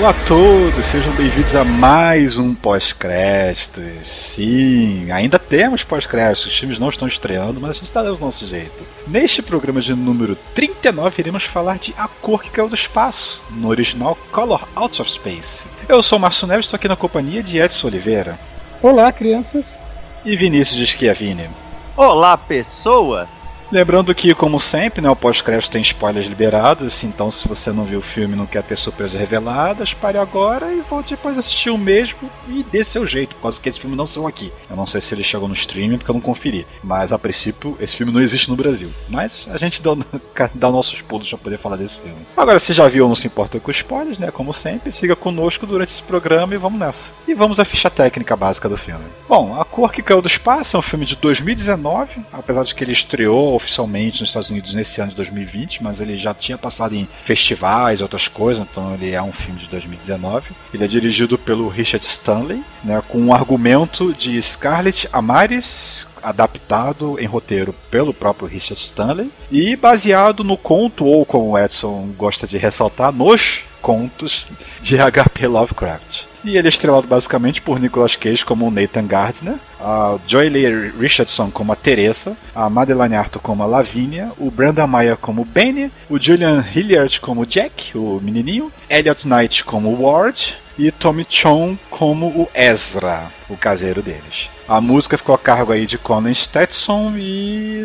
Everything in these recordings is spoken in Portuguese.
Olá a todos, sejam bem-vindos a mais um pós-créditos. Sim, ainda temos pós-créditos, os filmes não estão estreando, mas a gente está dando o nosso jeito. Neste programa de número 39, iremos falar de A Cor que Caiu do Espaço, no original Color Out of Space. Eu sou o Márcio Neves, estou aqui na companhia de Edson Oliveira. Olá, crianças. E Vinícius de Schiavini. Olá, pessoas! Lembrando que, como sempre, né, o pós-crédito tem spoilers liberados, então se você não viu o filme e não quer ter surpresas reveladas, pare agora e volte depois assistir o mesmo e dê seu jeito, por causa que esse filme não saiu aqui. Eu não sei se ele chegou no streaming porque eu não conferi, mas a princípio esse filme não existe no Brasil. Mas a gente dá, dá nossos pulos para poder falar desse filme. Agora, se já viu ou não se importa com spoilers, né, como sempre, siga conosco durante esse programa e vamos nessa. E vamos à ficha técnica básica do filme. Bom, A Cor que Caiu do Espaço é um filme de 2019, apesar de que ele estreou oficialmente nos Estados Unidos nesse ano de 2020, mas ele já tinha passado em festivais outras coisas, então ele é um filme de 2019. Ele é dirigido pelo Richard Stanley, né, com um argumento de Scarlett Amaris, adaptado em roteiro pelo próprio Richard Stanley e baseado no conto, ou como o Edson gosta de ressaltar, nos contos de H.P. Lovecraft. E ele é estrelado basicamente por Nicolas Cage como Nathan Gardner, a Joy Lee Richardson como a Teresa, a Madeline Arthur como a Lavínia, o Brandon Maia como Benny, o Julian Hilliard como Jack, o menininho, Elliot Knight como Ward e Tommy Chong como o Ezra, o caseiro deles. A música ficou a cargo aí de Conan Stetson e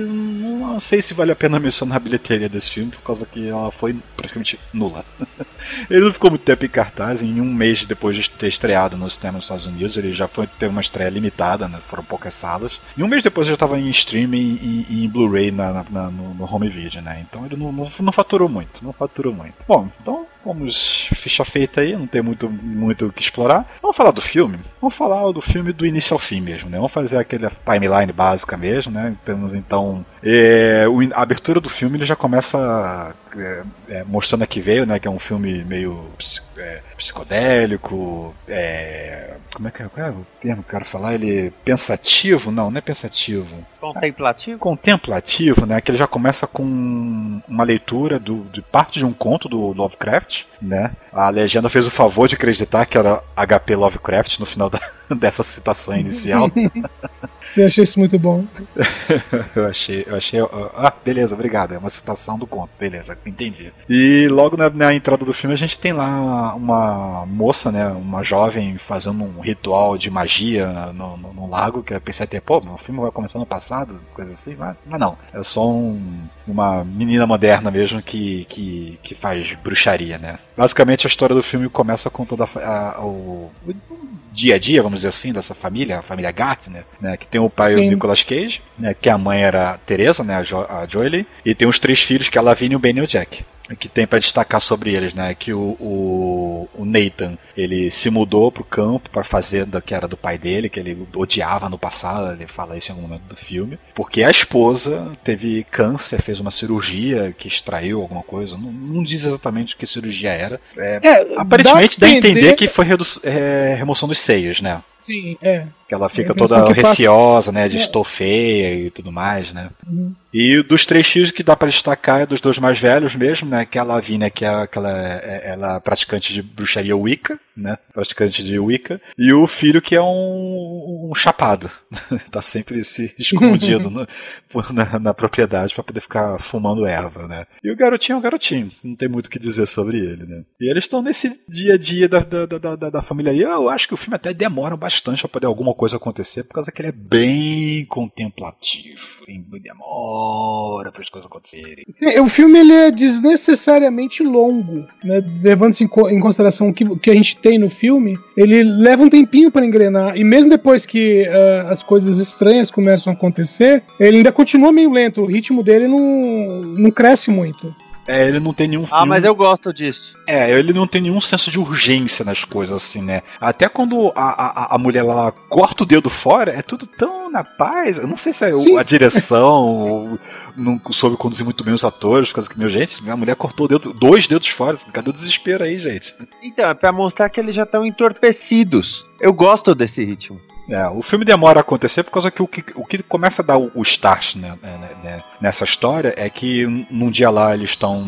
não sei se vale a pena mencionar a bilheteria desse filme, por causa que ela foi praticamente nula. ele não ficou muito tempo em cartaz, em um mês depois de ter estreado no cinema nos Estados Unidos, ele já foi ter uma estreia limitada, né? foram poucas salas. E um mês depois já estava em streaming e em, Blu-ray no, no, home video, né? Então ele não, não, não faturou muito, não faturou muito. Bom, então Vamos, ficha feita aí, não tem muito muito o que explorar. Vamos falar do filme? Vamos falar do filme do início ao fim mesmo, né? Vamos fazer aquela timeline básica mesmo, né? Temos então. É, a abertura do filme ele já começa é, é, mostrando a que veio, né? Que é um filme meio é, psicodélico, é, como é que é, qual é o termo que eu quero falar? Ele pensativo? Não, não é pensativo. Contemplativo? Contemplativo, né? Que ele já começa com uma leitura do, de parte de um conto do Lovecraft, né? A legenda fez o favor de acreditar que era HP Lovecraft no final da, dessa citação inicial. Você achou isso muito bom? eu achei, eu achei. Ah, beleza, obrigado. É uma citação do conto, beleza, entendi. E logo na, na entrada do filme a gente tem lá uma, moça, né? Uma jovem fazendo um ritual de magia no, no, no lago, que eu pensei até, pô, o filme vai começar no passado, coisa assim, mas, mas não. É só um, uma menina moderna mesmo que, que, que faz bruxaria, né? Basicamente a história do filme começa com toda a, a, o, dia a dia, vamos dizer assim, dessa família, a família Gartner, né? Que tem o pai, Sim. o Nicolas Cage, né? Que a mãe era a Teresa, né? A, jo a Jolie. E tem os três filhos, que é a Lavinia, o Ben e o Jack que tem para destacar sobre eles, né? Que o, o, o, Nathan ele se mudou pro campo para fazenda que era do pai dele, que ele odiava no passado, ele fala isso em algum momento do filme, porque a esposa teve câncer, fez uma cirurgia que extraiu alguma coisa, não, não diz exatamente o que cirurgia era. É, é, aparentemente dá a entender, entender que foi é, remoção dos seios, né? Sim, é. Que ela fica toda receosa, passa... né? De é. estou feia e tudo mais, né? Uhum. E dos três filhos que dá para destacar é dos dois mais velhos mesmo, né? Que é a Lavínia, que é aquela é, ela é praticante de bruxaria Wicca, né? Praticante de Wicca. E o filho que é um, um chapado. tá sempre se escondido no, na, na, propriedade para poder ficar fumando erva, né? E o garotinho é um garotinho. Não tem muito o que dizer sobre ele, né? E eles estão nesse dia a dia da, da, da, da, da família aí. Eu acho que o filme até demora bastante para poder alguma coisa acontecer, por causa que ele é bem contemplativo. Assim, demora para as coisas acontecerem. Sim, o filme ele é desnecessariamente longo, né? Levando-se em, em consideração que, que a gente tem no filme, ele leva um tempinho para engrenar. E mesmo depois que uh, as coisas estranhas começam a acontecer, ele ainda continua meio lento. O ritmo dele não, não cresce muito. É, ele não tem nenhum. Ah, mas eu gosto disso. É, ele não tem nenhum senso de urgência nas coisas, assim, né? Até quando a, a, a mulher lá corta o dedo fora, é tudo tão na paz. Eu não sei se é Sim. a direção, ou não soube conduzir muito bem os atores, por causa que, meu, gente, minha mulher cortou o dedo, dois dedos fora. Cadê o desespero aí, gente? Então, é pra mostrar que eles já estão entorpecidos. Eu gosto desse ritmo. É, o filme demora a acontecer por causa que o que, o que começa a dar o, o start né, né, né, nessa história é que num dia lá eles estão.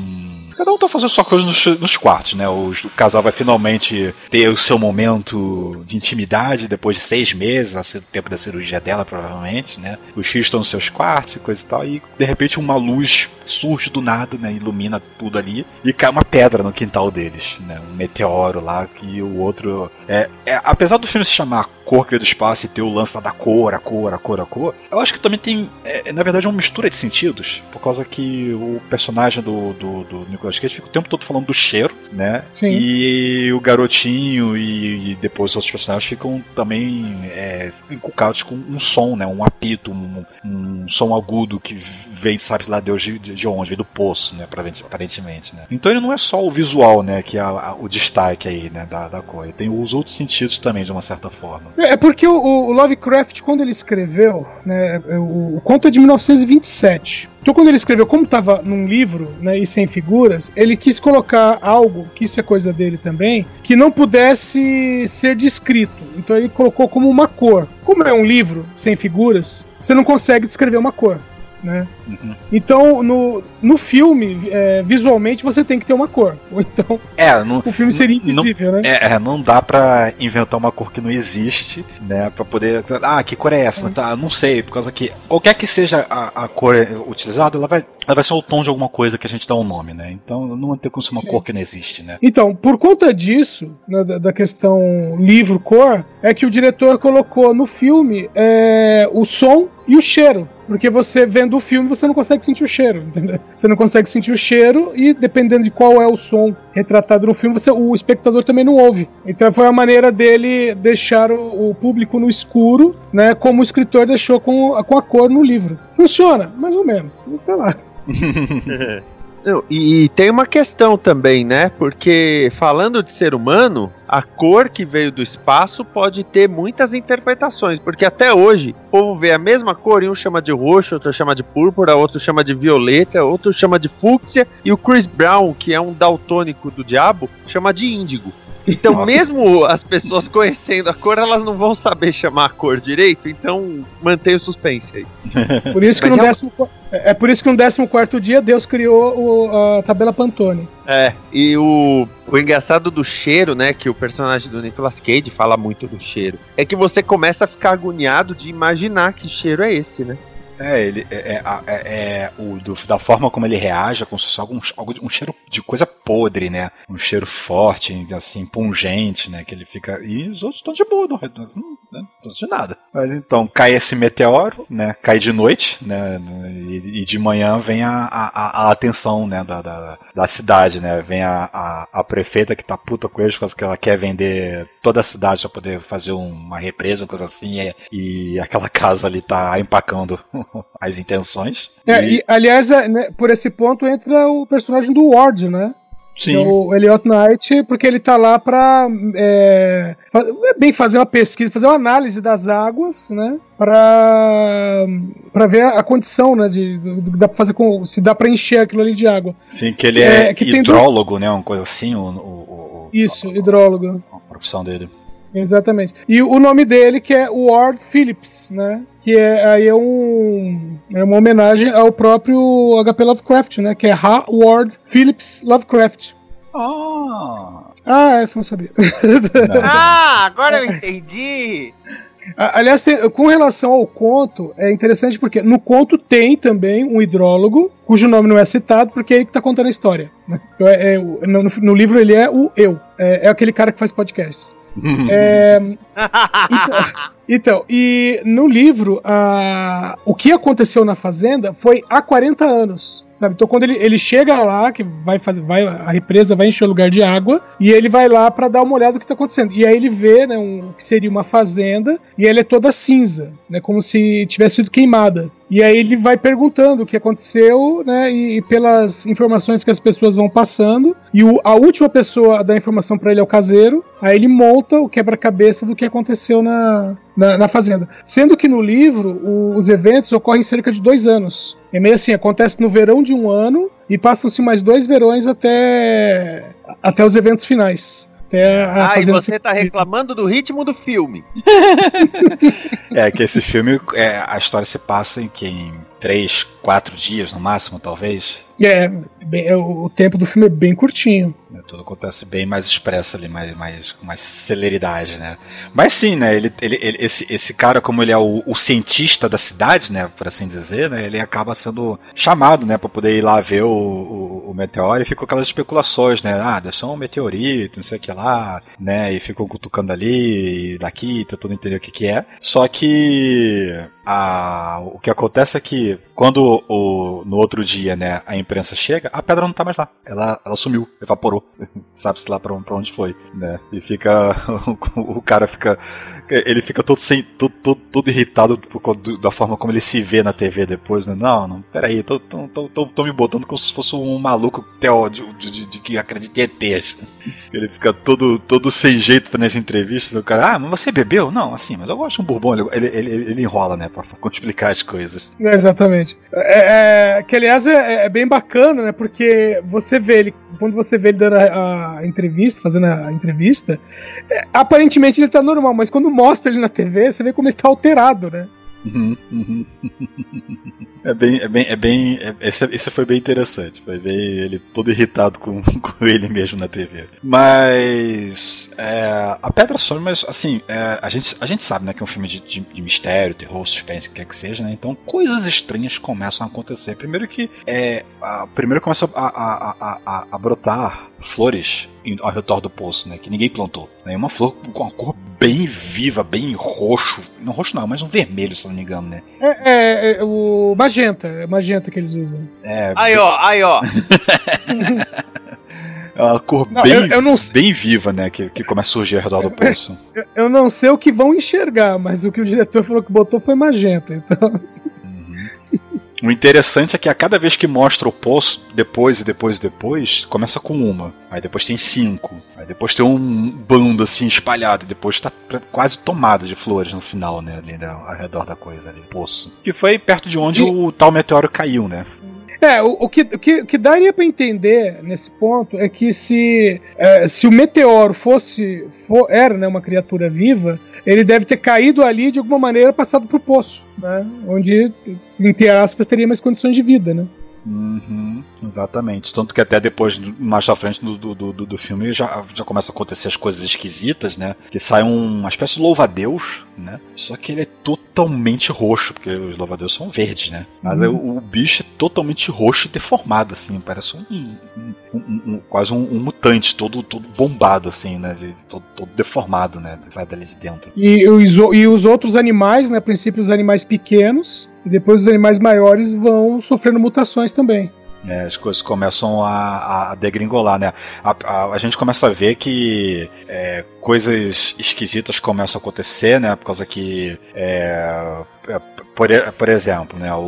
Cada um tá fazendo sua coisa nos, nos quartos, né? O, o, casal vai finalmente ter o seu momento de intimidade depois de seis meses, o tempo da cirurgia dela, provavelmente, né? Os filhos estão nos seus quartos e coisa e tal, e de repente uma luz surge do nada, né? Ilumina tudo ali e cai uma pedra no quintal deles, né? Um meteoro lá que o outro. É, é apesar do filme se chamar Cor que veio do espaço e ter o lance da cor, a cor, a cor, a cor, eu acho que também tem, é, na verdade, uma mistura de sentidos, por causa que o personagem do, do, do Nicolas Cage fica o tempo todo falando do cheiro, né? Sim. E o garotinho e, e depois os outros personagens ficam também é, inculcados com um som, né? Um apito, um, um som agudo que vem, sabe lá Deus de, de onde, vem do poço, né? Aparentemente, né? Então ele não é só o visual, né? Que é a, a, o destaque aí, né? Da, da cor. Ele tem os outros sentidos também, de uma certa forma. É porque o, o Lovecraft, quando ele escreveu, né, o, o conto é de 1927. Então, quando ele escreveu, como estava num livro né, e sem figuras, ele quis colocar algo, que isso é coisa dele também, que não pudesse ser descrito. Então, ele colocou como uma cor. Como é um livro sem figuras, você não consegue descrever uma cor. Né? Uhum. Então, no, no filme, é, visualmente, você tem que ter uma cor. Ou então, É, não, o filme seria invisível, né? é, é, não dá pra inventar uma cor que não existe, né? Pra poder. Ah, que cor é essa? Tá, não sei, por causa que qualquer que seja a, a cor utilizada, ela vai, ela vai ser o tom de alguma coisa que a gente dá um nome, né? Então não vai ter como ser uma Sim. cor que não existe, né? Então, por conta disso, né, da, da questão livro-cor, é que o diretor colocou no filme é, o som e o cheiro. Porque você vendo o filme, você não consegue sentir o cheiro, entendeu? Você não consegue sentir o cheiro e dependendo de qual é o som retratado no filme, você, o espectador também não ouve. Então foi a maneira dele deixar o, o público no escuro, né? Como o escritor deixou com, com a cor no livro. Funciona, mais ou menos. Tá lá. Não, e, e tem uma questão também, né? Porque falando de ser humano, a cor que veio do espaço pode ter muitas interpretações. Porque até hoje, o povo vê a mesma cor e um chama de roxo, outro chama de púrpura, outro chama de violeta, outro chama de fúcsia. E o Chris Brown, que é um daltônico do diabo, chama de índigo. Então, Nossa. mesmo as pessoas conhecendo a cor, elas não vão saber chamar a cor direito. Então, mantém o suspense aí. Por isso que Mas no é décimo, é é por isso que no 14 dia Deus criou o- a tabela Pantone. É, e o, o engraçado do cheiro, né, que o personagem do Nicolas Cage fala muito do cheiro, é que você começa a ficar agoniado de imaginar que cheiro é esse, né? É, ele é, é, é- é o do- da forma como ele reage, é fosse algum, um cheiro de coisa podre, né? Um cheiro forte, assim, pungente, né? Que ele fica. E os outros estão de boa, não, não, não estão de nada. Mas então, cai esse meteoro, né? Cai de noite, né? E, e de manhã vem a, a, a atenção, né? Da, da, da cidade, né? Vem a, a, a prefeita que tá puta com eles, por causa que ela quer vender toda a cidade pra poder fazer uma represa, coisa assim, e, e aquela casa ali tá empacando as intenções. É, E- e, aliás, é, né, por esse ponto entra o personagem do Ward, né? sim. É o Elliot Knight, porque ele tá lá pra é, é bem fazer uma pesquisa, fazer uma análise das águas, né? Pra, pra ver a, condição, né? De, que dá pra fazer com. Se dá pra encher aquilo ali de água. Sim, que ele é, É, que tem hidrólogo, né? Uma coisa assim, o, o, o- o- Isso, a- hidrólogo. a profissão dele. Exatamente. E o nome dele que é Ward Phillips, né? Que é, aí é, um, é uma homenagem ao próprio HP Lovecraft, né? Que é Ha Ward Phillips Lovecraft. Ah! Ah, essa eu não sabia. Não, Ah, agora eu entendi! Aliás, tem- com relação ao conto, é interessante porque no conto tem também um hidrólogo, cujo nome não é citado, porque é ele que tá contando a história. né? É- é no, no livro ele é o eu, é, é aquele cara que faz podcasts. É, então, então, e no livro, o que aconteceu na fazenda foi há 40 anos. Sabe? Então quando ele, ele chega lá, que vai fazer, vai, a represa vai encher o lugar de água, e ele vai lá para dar uma olhada no que tá acontecendo. E aí ele vê, né, um, que seria uma fazenda, e ela é toda cinza, né, como se tivesse sido queimada. E aí ele vai perguntando o que aconteceu, né? E, e pelas informações que as pessoas vão passando, e o, a última pessoa a dar informação para ele é o caseiro. Aí ele monta o quebra-cabeça do que aconteceu na, na, na, fazenda. Sendo que no livro o, os eventos ocorrem cerca de dois anos. É meio assim, acontece no verão de um ano e passam-se mais dois verões até, até os eventos finais. Até ah, e você tá reclamando do ritmo do filme. é, que esse filme, é, a história se passa em que em três, quatro dias no máximo, talvez. É, bem, é, o tempo do filme é bem curtinho. É, tudo acontece bem mais expresso ali, mais, mais, com mais celeridade, né? Mas sim, né? Ele, ele, ele esse, esse cara, como ele é o, o, cientista da cidade, né? Por assim dizer, né? Ele acaba sendo chamado, né? Pra poder ir lá ver o, o, o meteoro e ficou aquelas especulações, né? Ah, deve ser um meteorito, não sei o que lá, né? E ficou cutucando ali e daqui, tentando entender o que que é. Só que a, o que acontece é que quando o, no outro dia, né, a imprensa chega, a pedra não tá mais lá. Ela, ela sumiu, evaporou. Sabe-se lá pra, onde foi, né? E fica. o, cara fica. Ele fica todo, sem, todo, todo, todo irritado por, da forma como ele se vê na TV depois, né? Não, não, peraí, tô, tô, tô, tô, tô me botando como se fosse um maluco teo, de, de, de, de que acredita em ETs. Ele fica todo, todo sem jeito nas entrevistas. O cara, ah, mas você bebeu? Não, assim, mas eu gosto de um bourbon. Ele, ele, ele, enrola, né? pra explicar as coisas. É, exatamente. É, é, que aliás é, é, bem bacana, né? Porque você vê ele, quando você vê ele dando a, a entrevista, fazendo a entrevista, é, aparentemente ele tá normal, mas quando mostra ele na TV, você vê como ele tá alterado, né? Uhum, uhum. É bem, é bem, é bem. É, esse, esse foi bem interessante. Foi ver ele todo irritado com, com ele mesmo na TV. Mas é, a Pedra some, mas assim, é, a, gente, a gente sabe, né, que é um filme de, de, de mistério, terror, suspense, o que quer que seja, né? Então coisas estranhas começam a acontecer. Primeiro que é, a, primeiro começa a, a, a, a brotar flores ao redor do poço, né? Que ninguém plantou. Né? Uma flor com uma cor bem viva, bem roxo. Não roxo não, mas um vermelho, se não me engano, né? É, é, é o magenta, é magenta que eles usam. É, aí ó, aí ó. É uma cor não, bem, eu, eu não... bem viva, né? Que, que começa a surgir ao redor do poço. Eu, eu, não sei o que vão enxergar, mas o que o diretor falou que botou foi magenta, então. O interessante é que a cada vez que mostra o poço, depois e depois e depois, começa com uma. Aí depois tem cinco. Aí depois tem um bando assim espalhado. E depois tá quase tomado de flores no final, né? Ali né, ao redor da coisa ali, poço. Que foi perto de onde e... o tal meteoro caiu, né? É, o, o, que, o, que, o que daria para entender nesse ponto é que se, é, se o meteoro fosse for, era né, uma criatura viva, ele deve ter caído ali de alguma maneira passado pro poço, né? Onde, entre aspas, teria mais condições de vida, né? Uhum, exatamente. Tanto que até depois, mais à frente do, do, do, do filme, já, já começam a acontecer as coisas esquisitas, né? Que sai uma espécie de louva-a-Deus, né? Só que ele é totalmente roxo, porque os louva-a-Deus são verdes, né? Mas uhum. o, o, bicho é totalmente roxo e deformado, assim. Parece um, um, um, um quase um, mutante, todo, todo bombado, assim, né? De, todo, todo, deformado, né? Sai dali de dentro. E os, e os outros animais, né? A princípio, os animais pequenos, e depois os animais maiores vão sofrendo mutações também. É, as coisas começam a, a degringolar, né? A, a, a, gente começa a ver que é, coisas esquisitas começam a acontecer, né? Por causa que é, é por, por exemplo, né, o,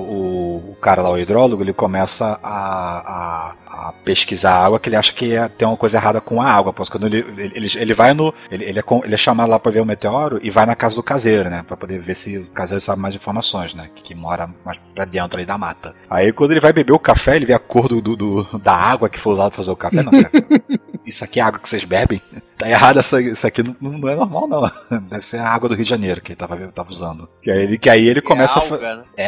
o cara lá, o hidrólogo, ele começa a, a, a pesquisar a água que ele acha que é, tem uma coisa errada com a água. Porque quando ele, ele, ele vai no. Ele, ele, é, ele é chamado lá para ver o meteoro e vai na casa do caseiro, né? Pra poder ver se o caseiro sabe mais informações, né? Que, que mora mais pra dentro aí da mata. Aí quando ele vai beber o café, ele vê a cor do, do, do da água que foi usada pra fazer o café. Não, isso aqui é água que vocês bebem? Tá errado, essa, isso aqui não, não, é normal, não. Deve ser a água do Rio de Janeiro que ele tava, tava usando. Que aí ele, que aí ele começa é a. Né? É,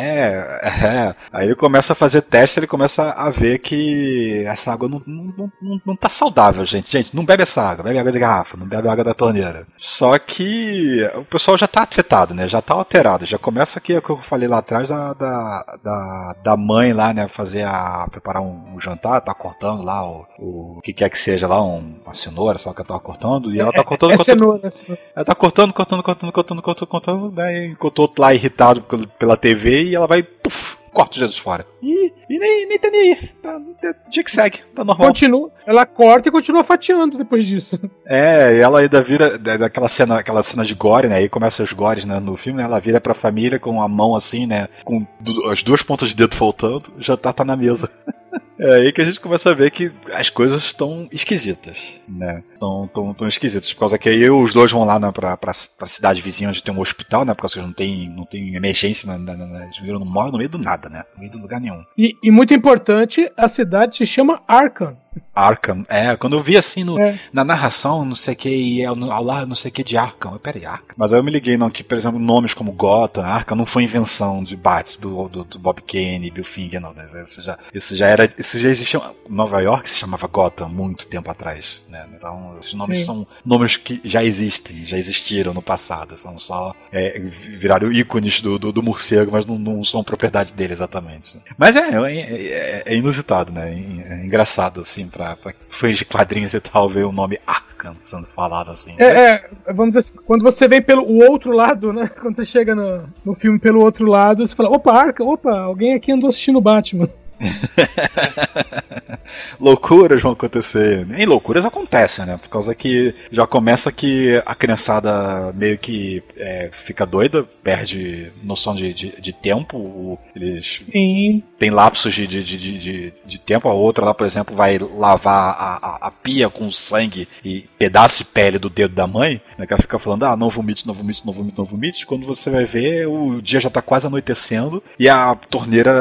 é. Aí ele começa a fazer teste, ele começa a ver que essa água não, não, não, não tá saudável, gente. Gente, não bebe essa água, bebe água de garrafa, não bebe água da torneira. Só que o pessoal já tá afetado, né? Já tá alterado. Já começa aqui, é o que eu falei lá atrás, da, da, da, da mãe lá, né? Fazer a. preparar um, um, jantar, tá cortando lá o, o que quer que seja lá, um, uma cenoura, só que ela tava cortando cortando, e ela tá cortando, é cortando. cenoura, é cenoura. Ela tá cortando, cortando, cortando, cortando, cortando, cortando, daí enquanto o outro lá irritado pelo- pela TV e ela vai, puf, corta os dedos fora. E, e nem, nem tá nem aí. Tá, tá- dia que segue, tá normal. Continua, ela corta e continua fatiando depois disso. É, e ela ainda vira da- daquela cena, aquela cena de gore, né? Aí começa os gores né, no filme, né? Ela vira pra família com a mão assim, né? Com as duas pontas de dedo faltando, já tá, tá na mesa. É aí que a gente começa a ver que as coisas estão esquisitas, né? Estão tão, tão esquisitas. Por causa que aí os dois vão lá né, pra, pra, pra cidade vizinha onde tem um hospital, né? Por causa que não tem, não tem emergência, na, na, na, eles viram, moram no meio do nada, né? No meio do lugar nenhum. E, e muito importante, a cidade se chama Arkham. Arkham, é, quando eu vi assim no, É. na narração, não sei o que, e é ao lá, não sei o que de Arkham. Eu, Peraí, Arkham. Mas aí eu me liguei, não, que, por exemplo, nomes como Gotham, Arkham não foi invenção de Bats, do, do, do Bob Kane, Bill Finger, não. Né? Isso, já, isso já era. Isso já existia. Nova York se chamava Gotham muito tempo atrás. Né? Então, esses nomes Sim. são nomes que já existem, já existiram no passado. São só. É, viraram ícones do, do, do morcego, mas não, não são propriedade dele exatamente. Mas é, é, é- é inusitado, né? É engraçado, assim, pra, pra fãs de quadrinhos e tal, ver o nome Arkham sendo falado assim. É, é, vamos dizer assim, quando você vem pelo o outro lado, né? Quando você chega no, no filme pelo outro lado, você fala, opa, Arkham, opa, alguém aqui andou assistindo Batman. loucuras vão acontecer. Nem loucuras acontecem, né? Por causa que já começa que a criançada meio que é, fica doida, perde noção de, de, de tempo. Eles Sim. têm lapsos de, de, de, de, de- tempo. A outra lá, por exemplo, vai lavar a, a, a pia com sangue e pedaço de pele do dedo da mãe. Né? Que ela fica falando, ah, não vomite, não vomite, não vomite, não vomite. Quando você vai ver, o dia já tá quase anoitecendo e a torneira,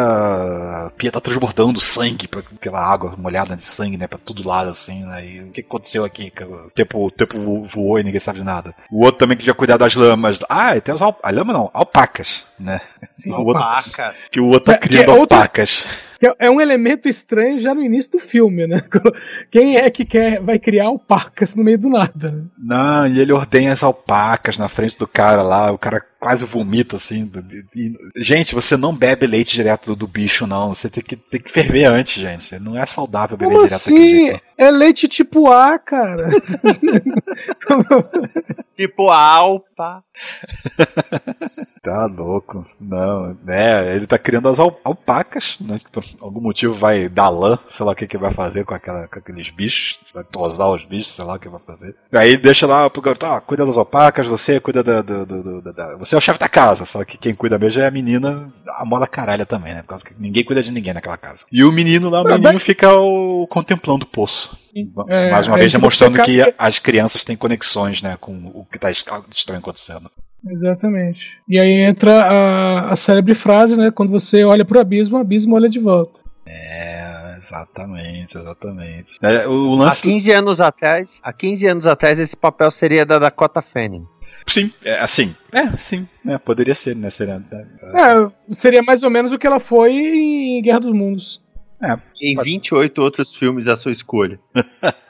a pia tá transbordando sangue, pra aquela água molhada de sangue, né, pra todo lado, assim, né, e o que aconteceu aqui? O tempo, o tempo vo- voou e ninguém sabe de nada. O outro também que devia cuidar das lamas. Ah, e tem as al... a lama não, alpacas, né, sim. o outro- Paca. que o outro tá que criando é outro- alpacas. Que é- É um elemento estranho já no início do filme, né? Quem é que quer, vai criar alpacas no meio do nada? Né? Não, e ele ordenha as alpacas na frente do cara lá, o cara quase vomita, assim. de- Gente, você não bebe leite direto do, do bicho, não. Você tem que, tem que ferver antes, gente. Não é saudável beber Como direto assim? jeito, É leite tipo A, cara. Tipo alpa. Tá louco. Não, é, ele tá criando as al- alpacas, né? Por algum motivo vai dar lã, sei lá o que que vai fazer com, aquela, com aqueles bichos. Vai tosar os bichos, sei lá o que vai fazer. Aí deixa lá pro garoto, ah, cuida das alpacas, você cuida da, do- da- da- Você é o chefe da casa, só que quem cuida mesmo é a menina, a moda caralha também, né? Por causa que ninguém cuida de ninguém naquela casa. E o menino lá, o Mas- menino fica o- contemplando o poço. É, Mais uma aí vez demonstrando que as crianças têm conexões, né, com o que tá estranho acontecendo. Exatamente. E aí entra a, a célebre frase, né? Quando você olha pro abismo, o abismo olha de volta. É, exatamente, exatamente. É, o, o Há lance. 15 anos atrás, há 15 anos atrás esse papel seria da Dakota Fanning. Sim, é, assim. É, sim. É, poderia ser, né? Seria, É, seria mais ou menos o que ela foi em Guerra dos Mundos. Em 28 outros filmes à sua escolha.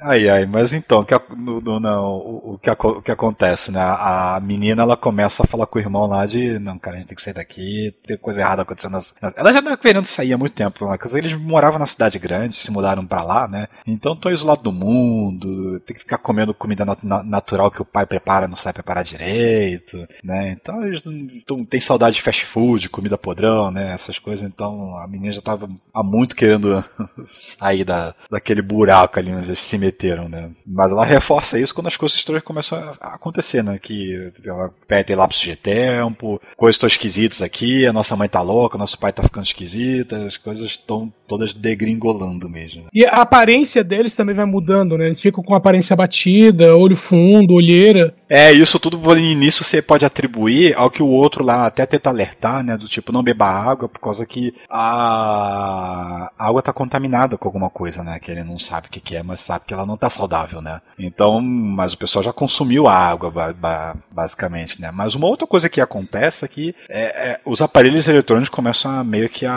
Ai, ai, mas então, o que, a- no- no- não, o, o que, aco- o que acontece, né? A menina, ela começa a falar com o irmão lá de, não, cara, a gente tem que sair daqui, tem coisa errada acontecendo. Ela já tava querendo sair há muito tempo, né? Porque eles moravam na cidade grande, se mudaram pra lá, né? Então estão isolados do mundo, tem que ficar comendo comida nat- na- natural que o pai prepara, não sabe preparar direito, né? Então eles não tão- tem saudade de fast food, comida podrão, né? Essas coisas, então a menina já tava há muito querendo sair da, daquele buraco ali onde eles se meteram, né? Mas ela reforça isso quando as coisas estranhas começam a acontecer, né? Que ela perde lapsos de tempo, coisas estão esquisitas aqui, a nossa mãe tá louca, nosso pai tá ficando esquisito, as coisas estão todas degringolando mesmo. E a aparência deles também vai mudando, né? Eles ficam com aparência batida, olho fundo, olheira. É, isso tudo no início você pode atribuir ao que o outro lá até tenta alertar, né? Do tipo, não beba água, por causa que a, a água tá contaminada com alguma coisa, né? Que ele não sabe o que, que é, mas sabe que ela não tá saudável, né? Então, mas o pessoal já consumiu a água, ba- ba- basicamente, né? Mas uma outra coisa que acontece é que é, é, os aparelhos eletrônicos começam a meio que a,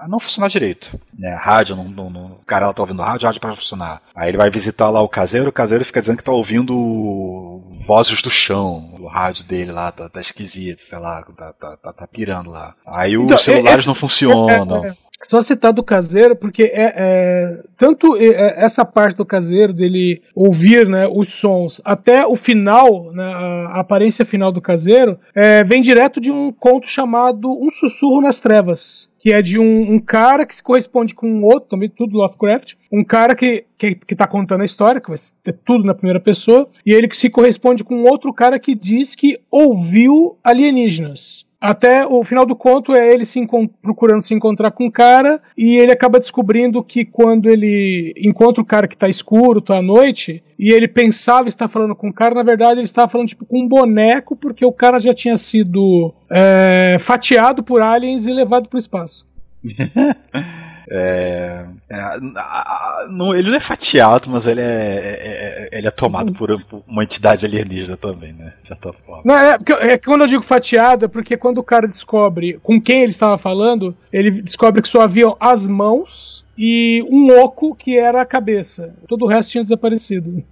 a não funcionar direito, né? Rádio, não, não, não- o cara tá ouvindo rádio, rádio para funcionar. Aí ele vai visitar lá o caseiro, o caseiro fica dizendo que tá ouvindo vozes do chão, o rádio dele lá tá, tá esquisito, sei lá, tá, tá, tá, tá pirando lá. Aí os Então, celulares esse- não funcionam. Só citar do caseiro, porque é, é tanto é, essa parte do caseiro dele ouvir né, os sons até o final, né, a aparência final do caseiro, é, vem direto de um conto chamado Um Sussurro nas Trevas, que é de um, um, cara que se corresponde com um outro, também tudo Lovecraft, um cara que, que, que tá contando a história, que vai ter tudo na primeira pessoa, e ele que se corresponde com outro cara que diz que ouviu alienígenas. Até o final do conto é ele se procurando se encontrar com o cara e ele acaba descobrindo que quando ele encontra o cara que tá escuro, tá à noite, e ele pensava estar falando com o cara, na verdade ele estava falando tipo com um boneco, porque o cara já tinha sido é, fatiado por aliens e levado para o espaço. É, é, não, ele não é fatiado, mas ele é, é, é ele é tomado por uma entidade alienígena também, né? De certa forma. Não, é, é que quando eu digo fatiado, é porque quando o cara descobre com quem ele estava falando, ele descobre que só haviam as mãos e um oco que era a cabeça. Todo o resto tinha desaparecido.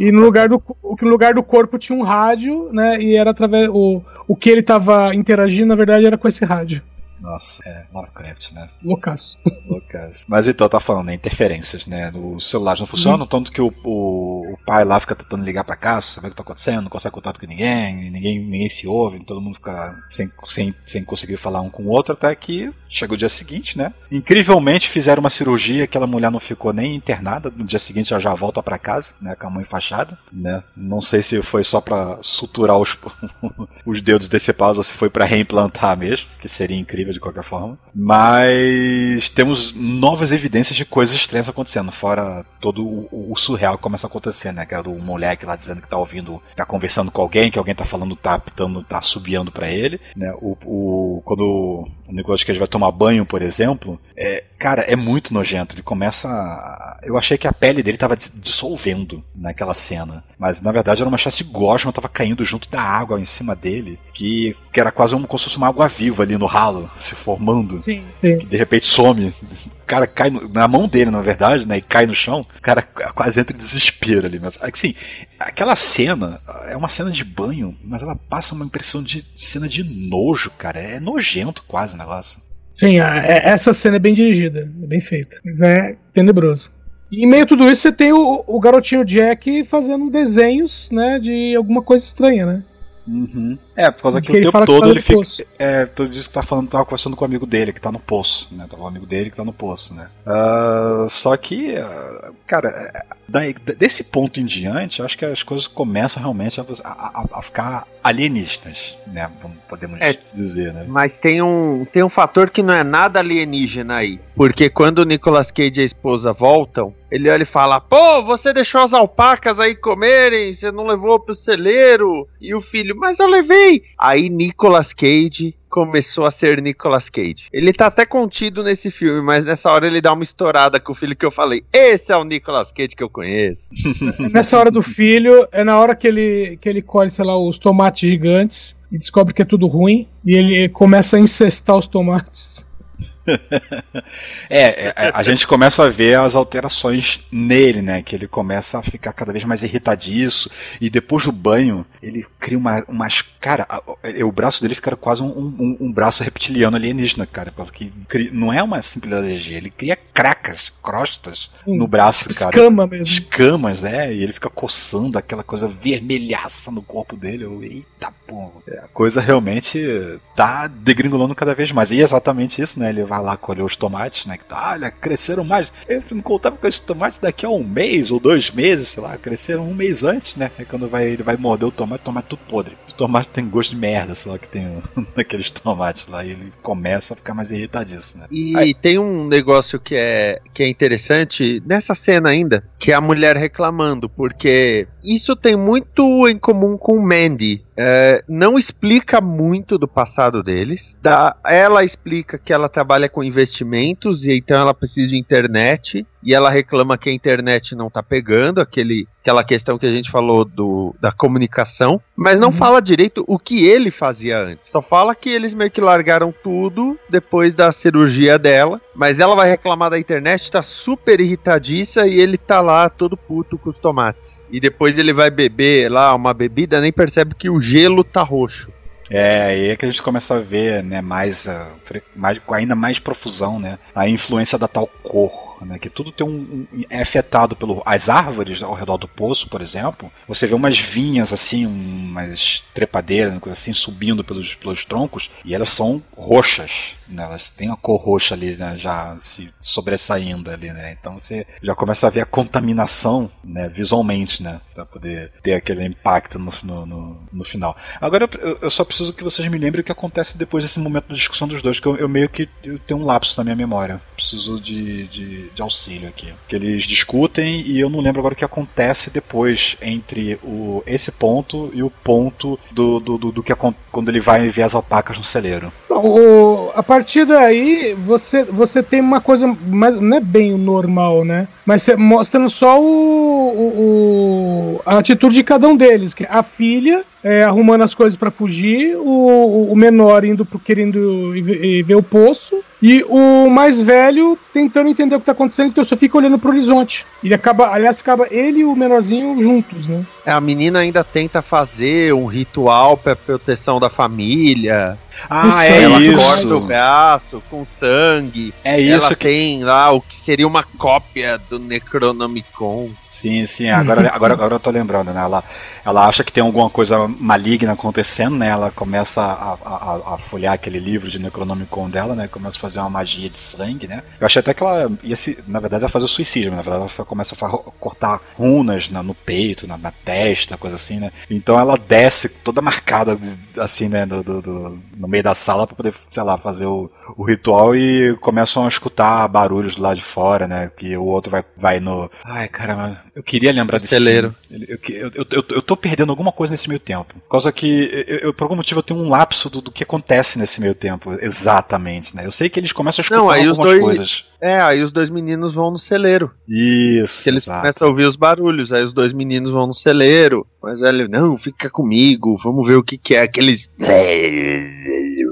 e no lugar, do, no lugar do corpo tinha um rádio, né? E era através. O, o que ele estava interagindo, na verdade, era com esse rádio. Nossa, é, Lovecraft, né? Loucaço. Loucaço. Mas então, tá falando, né? Interferências, né? Os celulares não funcionam, uhum. tanto que o, o, o, pai lá fica tentando ligar pra casa, saber o que tá acontecendo, não consegue contato com ninguém, ninguém, ninguém se ouve, todo mundo fica sem, sem, sem conseguir falar um com o outro, até que chega o dia seguinte, né? Incrivelmente fizeram uma cirurgia, aquela mulher não ficou nem internada, no dia seguinte ela já volta pra casa, né? Com a mãe fachada, né? Não sei se foi só pra suturar os, os dedos decepados ou se foi pra reimplantar mesmo, que seria incrível de qualquer forma. Mas temos novas evidências de coisas estranhas acontecendo, fora todo o, o surreal que começa a acontecer, né? Que era o moleque lá dizendo que tá ouvindo, tá conversando com alguém, que alguém tá falando, tá apitando, tá subiando para ele, né? O, o, quando o Nicolas Cage vai tomar banho, por exemplo, é, cara, é muito nojento. Ele começa. A... Eu achei que a pele dele tava dissolvendo naquela cena. Mas na verdade era uma chance de gosma, tava caindo junto da água em cima dele, que, que era quase como se fosse uma água viva ali no ralo se formando. Sim, sim. Que de repente some. O cara cai no, na mão dele, na verdade, né? E cai no chão. O cara quase entra em desespero ali. Mas, assim, aquela cena é uma cena de banho, mas ela passa uma impressão de cena de nojo, cara. É nojento quase o negócio. Sim, é, essa cena é bem dirigida, é bem feita. Mas é tenebroso. E em meio a tudo isso, você tem o, o garotinho Jack fazendo desenhos, né, de alguma coisa estranha, né? Uhum. É, por causa que, que o tempo todo ele fica. É, tu disse que tá falando, tava conversando com o amigo dele que tá no poço, né? Tava o amigo dele que tá no poço, né? Uh, só que, uh, cara, daí, desse ponto em diante, acho que as coisas começam realmente a, a, a ficar alienígenas, né? Podemos é, dizer, né? Mas tem um, tem um fator que não é nada alienígena aí. Porque quando o Nicolas Cage e a esposa voltam, ele olha e fala: Pô, você deixou as alpacas aí comerem, você não levou pro celeiro. E o filho, mas eu levei Aí Nicolas Cage começou a ser Nicolas Cage. Ele tá até contido nesse filme, mas nessa hora ele dá uma estourada com o filho que eu falei. Esse é o Nicolas Cage que eu conheço. nessa hora do filho, é na hora que ele, que ele colhe, sei lá, os tomates gigantes e descobre que é tudo ruim. E ele começa a incestar os tomates. É, é, a gente começa a ver as alterações nele, né? Que ele começa a ficar cada vez mais irritadiço. E depois do banho, ele cria uma, umas. Cara, o braço dele fica quase um, um, um braço reptiliano alienígena, cara. Que cria, não é uma simples alergia, ele cria cracas, crostas hum, no braço, cara. Escama mesmo. Escamas, né? E ele fica coçando aquela coisa vermelhaça no corpo dele. Eu, eita, pô. A coisa realmente tá degringolando cada vez mais. E é exatamente isso, né? Ele vai lá colher os tomates, né? Que tá, olha, cresceram mais. Eu não contava com esses tomates daqui a um mês ou dois meses, sei lá, cresceram um mês antes, né? É quando vai, ele vai morder o tomate, o tomate tudo podre. O tomate tem gosto de merda, sei lá, que tem naqueles tomates lá. E ele começa a ficar mais irritadíssimo, né? E Aí... tem um negócio que é, que é interessante nessa cena ainda, que é a mulher reclamando, porque isso tem muito em comum com Mandy. É, não explica muito do passado deles. Da, ela explica que ela trabalha com investimentos e então ela precisa de internet e ela reclama que a internet não tá pegando, aquele, aquela questão que a gente falou do, da comunicação, mas não uhum. fala direito o que ele fazia antes. Só fala que eles meio que largaram tudo depois da cirurgia dela, mas ela vai reclamar da internet, tá super irritadiça e ele tá lá todo puto com os tomates. E depois ele vai beber lá uma bebida, nem percebe que o gelo tá roxo. É, aí é que a gente começa a ver, né, mais, uh, mais com ainda mais profusão, né, a influência da tal cor, né, que tudo tem um, um, é afetado pelas as árvores ao redor do poço, por exemplo. Você vê umas vinhas assim, umas trepadeiras, coisa assim, subindo pelos, pelos troncos e elas são roxas, né, elas têm uma cor roxa ali, né, já se sobressaindo ali, né. Então você já começa a ver a contaminação, né, visualmente, né, para poder ter aquele impacto no, no, no, no final. Agora eu, eu, só preciso que vocês me lembrem o que acontece depois desse momento de discussão dos dois, que eu, eu meio que eu tenho um lapso na minha memória. Preciso de, de, de auxílio aqui. Que eles discutem e eu não lembro agora o que acontece depois entre o, esse ponto e o ponto do, do, do, do que quando ele vai ver as alpacas no celeiro. O, a partir daí, você, você tem uma coisa, mais, não é bem o normal, né? Mas mostrando só o, o, a atitude de cada um deles. Que a filha é, arrumando as coisas para fugir, o, o menor indo pro, querendo ver o poço, e o mais velho tentando entender o que tá acontecendo, então só fica olhando pro horizonte. E acaba, aliás, ficava ele e o menorzinho juntos, né? É, a menina ainda tenta fazer um ritual pra proteção da família. Ah, é ela isso. corta o braço com sangue. É isso. Ela que... tem lá o que seria uma cópia do Necronomicon. Sim, sim, agora, agora, agora eu tô lembrando, né? Ela, ela acha que tem alguma coisa maligna acontecendo, né? Ela começa a, a, a folhear aquele livro de Necronomicon dela, né? Começa a fazer uma magia de sangue, né? Eu achei até que ela ia se. Na verdade, ela fazer o suicídio, na verdade, ela começa a cortar runas na, no peito, na, na, testa, coisa assim, né? Então ela desce toda marcada, assim, né? Do, do, do no meio da sala pra poder, sei lá, fazer o, o ritual e começam a escutar barulhos do lado de fora, né? Que o outro vai, vai no. Ai, caramba, eu queria lembrar desse. Celeiro. Eu, eu, eu, eu, eu tô perdendo alguma coisa nesse meio tempo. Por causa que, eu, eu, por algum motivo, eu tenho um lapso do, do que acontece nesse meio tempo. Exatamente, né? Eu sei que eles começam a escutar Não, aí algumas dois, coisas. É, aí os dois meninos vão no celeiro. Isso. Que eles exato. começam a ouvir os barulhos, aí os dois meninos vão no celeiro. Mas ele, não, fica comigo, vamos ver o que, que é aqueles.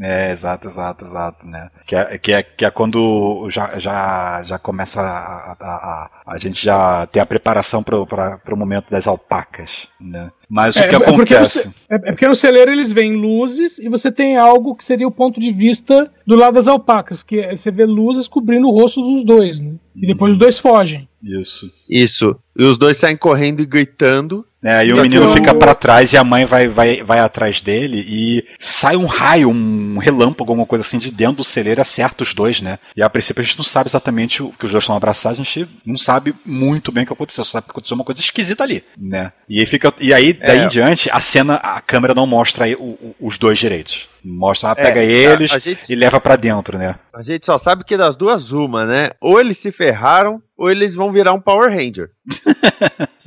É, exato, exato, exato, né? Que é, que é, que é quando já, já, já começa a, a, a, a gente já tem a preparação para o momento das alpacas, né? Mas o é, que é acontece? Porque no, é, porque no celeiro eles veem luzes e você tem algo que seria o ponto de vista do lado das alpacas, que é, você vê luzes cobrindo o rosto dos dois, né? E depois os dois fogem. Isso. Isso. E os dois saem correndo e gritando. É, e o menino fica para trás e a mãe vai, vai, vai atrás dele e sai um raio, um relâmpago, alguma coisa assim de dentro do celeiro acerta os dois, né? E a princípio a gente não sabe exatamente o que os dois estão abraçados, a gente não sabe muito bem o que aconteceu, só sabe que aconteceu uma coisa esquisita ali, né? E aí fica e aí daí é. em diante a cena, a câmera não mostra aí, o, o, os dois direitos. Mostra, pega é, eles a, a gente, e leva para dentro, né? A gente só sabe que das duas uma, né? Ou eles se ferraram ou eles vão virar um Power Ranger.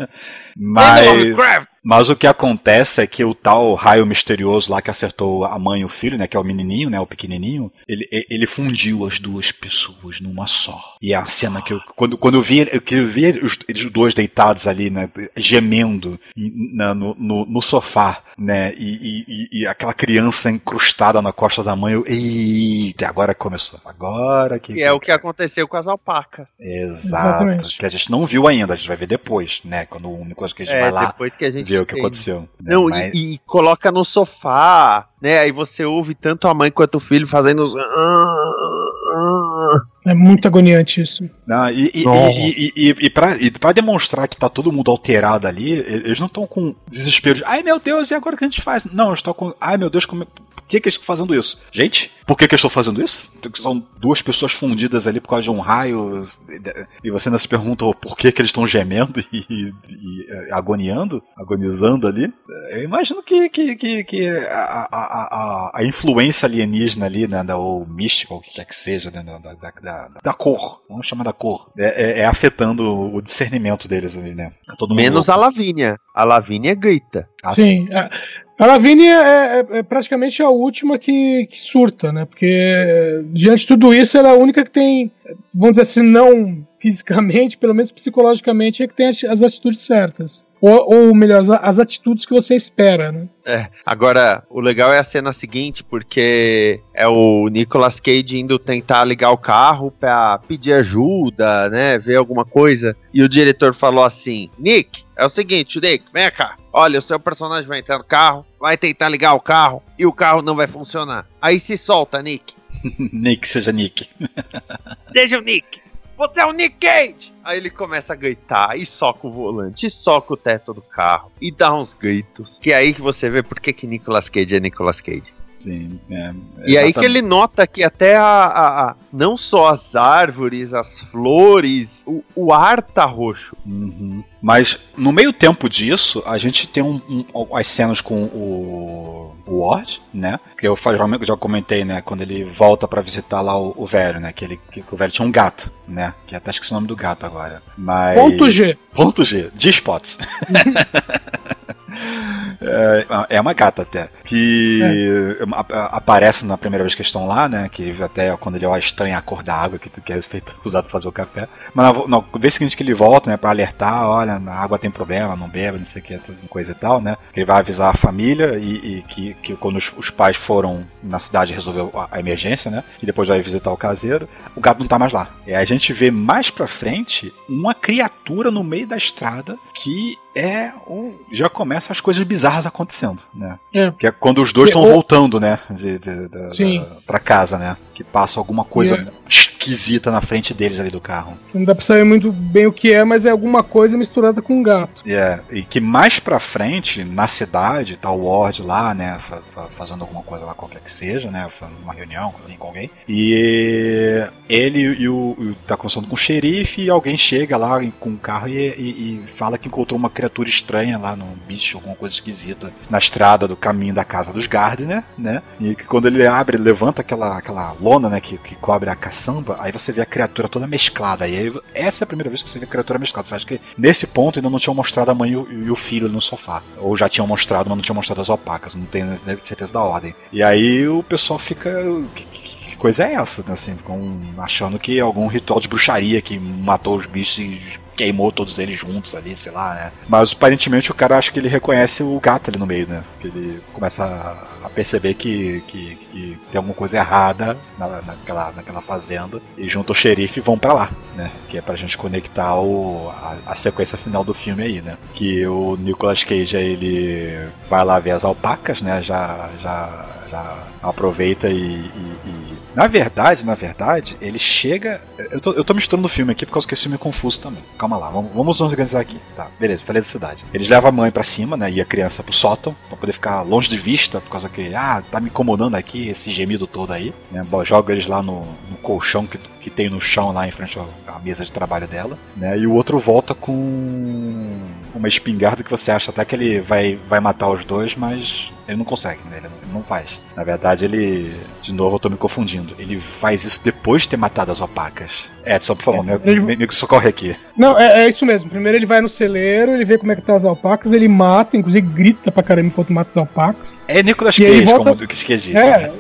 Mas, mas o que acontece é que o tal raio misterioso lá que acertou a mãe e o filho, né, que é o menininho, né, o pequenininho, ele, ele fundiu as duas pessoas numa só. E é a cena que eu, quando, quando eu vi, eu, eu vi os, eles dois deitados ali, né, gemendo na, no, no, no, sofá, né, e, e, e, aquela criança encrustada na costa da mãe, eu, eita, agora começou. Agora que... E é o que aconteceu com as alpacas. Exato. Exatamente. Que a gente não viu ainda, a gente vai ver depois, né, quando o único que a gente é, vai lá depois que a gente ver o que aconteceu. Né? Não, Mas... e, e, coloca no sofá, né? Aí você ouve tanto a mãe quanto o filho fazendo os. É muito agoniante isso. Não, e, e, e, e, e, pra, e pra demonstrar que tá todo mundo alterado ali, eles não estão com desespero de ai meu Deus, e agora o que a gente faz? Não, eles estão com ai meu Deus, como, por que, que eles estão fazendo isso? Gente, por que, que eles estão fazendo isso? São duas pessoas fundidas ali por causa de um raio, e você ainda se pergunta por que, que eles estão gemendo e, e, agoniando, agonizando ali. Eu imagino que, que, que, que a, a, a, a, influência alienígena ali, né, ou mística, ou o que quer que seja, né, da, da, da, da cor, vamos chamar da cor, é, é, é afetando o discernimento deles ali, né? Menos louco. a Lavínia. A Lavínia grita. Ah, sim. sim. A Lavínia é, é, é, praticamente a última que, que, surta, né? Porque diante de tudo isso, ela é a única que tem, vamos dizer assim, não fisicamente, pelo menos psicologicamente, é que tem as, as atitudes certas. Ou, ou melhor, as, as, atitudes que você espera, né? É. Agora, o legal é a cena seguinte, porque é o Nicolas Cage indo tentar ligar o carro pra pedir ajuda, né? Ver alguma coisa. E o diretor falou assim: Nick, é o seguinte, Nick, vem cá. Olha, o seu personagem vai entrar no carro, vai tentar ligar o carro e o carro não vai funcionar. Aí se solta, Nick. Nick, seja Nick. seja o Nick. Você é o Nick Cage! Aí ele começa a gritar e soca o volante, e soca o teto do carro, e dá uns gritos. Que é aí que você vê por que, que Nicolas Cage é Nicolas Cage. Sim, é, e aí que ele nota que até a, a, a, não só as árvores, as flores, o, o ar tá roxo. Uhum. Mas no meio tempo disso, a gente tem um, um, as cenas com o, o Ward, né? Que eu já comentei, né? Quando ele volta para visitar lá o, o, velho, né? Que, ele, que, que, o velho tinha um gato, né? Que até esqueci o nome do gato agora. Mas... Ponto G. Ponto G. G-Spots. É, é uma gata até. Que é. aparece na primeira vez que estão lá, né? Que até quando ele ó, estranha a cor da água que, que é usado para fazer o café. Mas na, na vez seguinte que ele volta, né? Pra alertar, olha, a água tem problema, não beba, não sei o que, coisa e tal, né? Ele vai avisar a família e, e que, que quando os, os, pais foram na cidade resolver a, a, emergência, né? E depois vai visitar o caseiro, o gato não tá mais lá. E aí a gente vê mais pra frente uma criatura no meio da estrada que é um, já começa as coisas bizarras acontecendo, né? É. Que é quando os dois estão é, voltando, né? De, de, de, Sim. pra casa, né? Que passa alguma coisa é. esquisita na frente deles ali do carro. Não dá pra saber muito bem o que é, mas é alguma coisa misturada com um gato. É, e que mais pra frente, na cidade, tá o Ward lá, né? Fazendo alguma coisa lá, qualquer que seja, né? Fazendo uma reunião com alguém. E ele e o, o tá conversando com o xerife e alguém chega lá com o um carro e, e, e fala que encontrou uma criatura estranha lá no bicho, alguma coisa esquisita, na estrada do caminho da casa dos Gardner, né? E que quando ele abre, levanta aquela, aquela lona, né, que, que cobre a caçamba, aí você vê a criatura toda mesclada. E aí, essa é a primeira vez que você vê a criatura mesclada. Você acha que nesse ponto ainda não tinham mostrado a mãe e o, e o filho no sofá. Ou já tinham mostrado, mas não tinham mostrado as opacas. Não tenho certeza da ordem. E aí o pessoal fica coisa é essa, né? Assim, achando que é algum ritual de bruxaria que matou os bichos e queimou todos eles juntos ali, sei lá, né? Mas aparentemente o cara acha que ele reconhece o gato ali no meio, né? Que ele começa a, perceber que, que, que, tem alguma coisa errada na, naquela, naquela fazenda e junto ao xerife vão para lá, né? Que é pra gente conectar o, a, a, sequência final do filme aí, né? Que o Nicolas Cage ele vai lá ver as alpacas, né? Já, já, já aproveita e, e, e na verdade, na verdade, ele chega. Eu tô, eu tô misturando o filme aqui por causa que esse filme é confuso também. Calma lá, vamos, vamos nos organizar aqui. Tá, beleza, falei da cidade. Eles levam a mãe para cima, né? E a criança pro sótão, pra poder ficar longe de vista, por causa que, ah, tá me incomodando aqui, esse gemido todo aí. Né? Joga eles lá no, no colchão que que tem no chão lá em frente à mesa de trabalho dela, né? E o outro volta com uma espingarda que você acha até que ele vai, vai matar os dois, mas ele não consegue, né? Ele não faz. Na verdade, ele. De novo, eu tô me confundindo. Ele faz isso depois de ter matado as opacas. É, só por favor, é, ele... me, me socorre aqui. Não, é, é, isso mesmo. Primeiro ele vai no celeiro, ele vê como é que tá as alpacas, ele mata, inclusive grita pra caramba enquanto mata as alpacas. É Nicolas Cage, volta... como o que disse. É.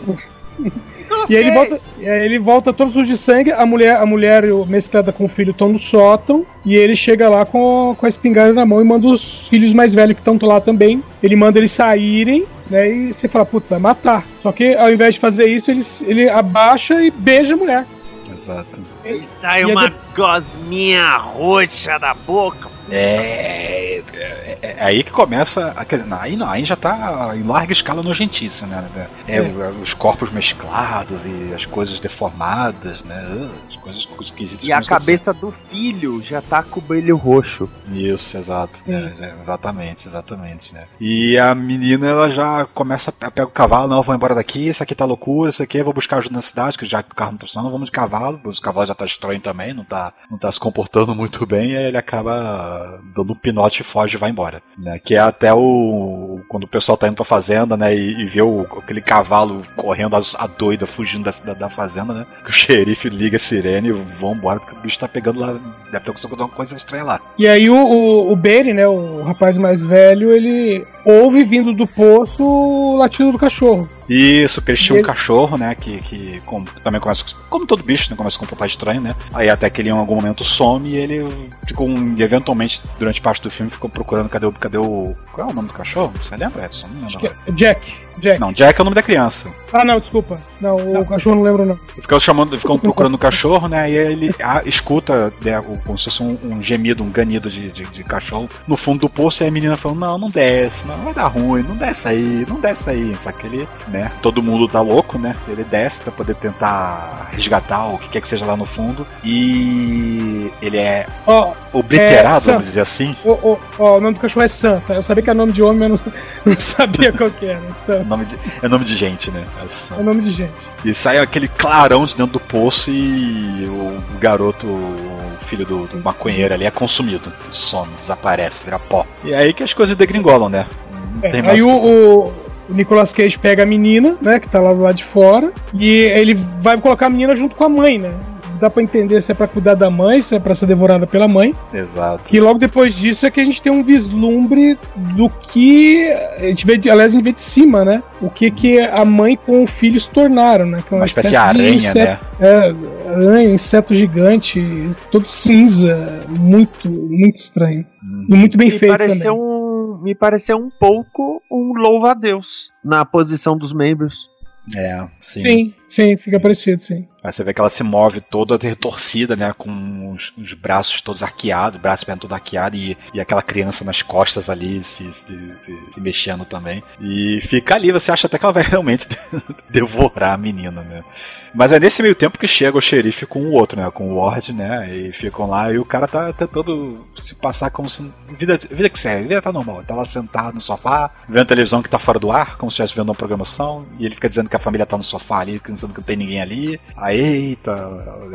E aí ele volta, ele volta todos os de sangue, a mulher, a mulher mesclada com o filho estão no sótão, e ele chega lá com, com a espingarda na mão e manda os filhos mais velhos que estão lá também. Ele manda eles saírem, né? E você fala, putz, vai matar. Só que ao invés de fazer isso, ele, ele abaixa e beija a mulher. Exato. E sai uma de... gosminha roxa da boca. É, é, é, aí que começa. A, quer dizer, aí, não, aí já tá em larga escala nojentice, né? É, é. Os corpos mesclados e as coisas deformadas, né? As coisas esquisitas. E a cabeça do filho já tá com o brilho roxo. Isso, exato. É, exatamente, exatamente, né? E a menina, ela já começa a pegar o cavalo, não, vou embora daqui, isso aqui tá loucura, isso aqui eu vou buscar ajuda na cidade, que já que o carro não tá funcionando, vamos de cavalo, os cavalos já tá estranho também, não tá, não tá se comportando muito bem, e aí ele acaba dando um pinote e foge e vai embora. Né? Que é até o. Quando o pessoal tá indo pra fazenda, né? E, e vê o, aquele cavalo correndo a, doida, fugindo da, da, da, fazenda, né? Que o xerife liga a sirene e vão embora, porque o bicho tá pegando lá. Deve ter acontecido alguma coisa estranha lá. E aí o, o, o né? O rapaz mais velho, ele ouve vindo do poço o latido do cachorro. Isso, que eles tinham um cachorro, né? Que, que também começa. Como todo bicho, né? Começa com um papai estranho, né? Aí até que ele em algum momento some e ele ficou. um- eventualmente, durante parte do filme, ficou procurando cadê o. Cadê o. Qual é o nome do cachorro? Você lembra, Edson? Não lembro. é Jack. Jack. Não, Jack é o nome da criança. Ah, não, desculpa. Não, o cachorro não lembro, não. Ficam chamando, ficam procurando o cachorro, né? E ele ah, escuta né, o- como se fosse um, um gemido, um ganido de, de, de cachorro no fundo do poço. E a menina falando: Não, não desce, não, vai dar ruim, não desce aí, não desce aí. Só que ele, né? Todo mundo tá louco, né? Ele desce pra poder tentar resgatar o que quer que seja lá no fundo. E ele é Ó, obliterado, É, vamos dizer assim. ó, ó, ó, o nome do cachorro é Santa. Eu sabia que era nome de homem, mas não, não sabia qual que era. É nome de, é nome de gente, né? É nome de gente. E sai aquele clarão de dentro do poço e o garoto, o filho do, do maconheiro ali, é consumido. Some, desaparece, vira pó. E é aí que as coisas degringolam, né? É, aí o o, o Nicolas Cage pega a menina, né, que tá lá do lado de fora, e ele vai colocar a menina junto com a mãe, né? Dá pra entender se é pra cuidar da mãe, se é pra ser devorada pela mãe. Exato. E logo depois disso é que a gente tem um vislumbre do que a gente vê, de, aliás, a gente vê de cima, né? O que que a mãe com o filho se tornaram, né? Que é Uma espécie de aranha, inseto, né? é, aranha, inseto gigante, todo cinza, muito, muito estranho. E muito bem me feito também. pareceu um, me pareceu um pouco um louva a Deus na posição dos membros. É, sim. Sim, sim, fica parecido, sim. Aí você vê que ela se move toda retorcida, né? Com os, os braços todos arqueados, braço perna todo arqueado e, e aquela criança nas costas ali se, se, se- se mexendo também. E fica ali, você acha até que ela vai realmente devorar a menina, né? Mas é nesse meio tempo que chega o xerife com o outro, né? Com o Ward, né? E ficam lá e o cara tá tentando se passar como se. Vida, vida que segue, vida tá normal. Tá lá sentado no sofá, vendo a televisão que tá fora do ar, como se estivesse vendo uma programação, e ele fica dizendo que a família tá no sofá ali, pensando que não tem ninguém ali. Aí, eita,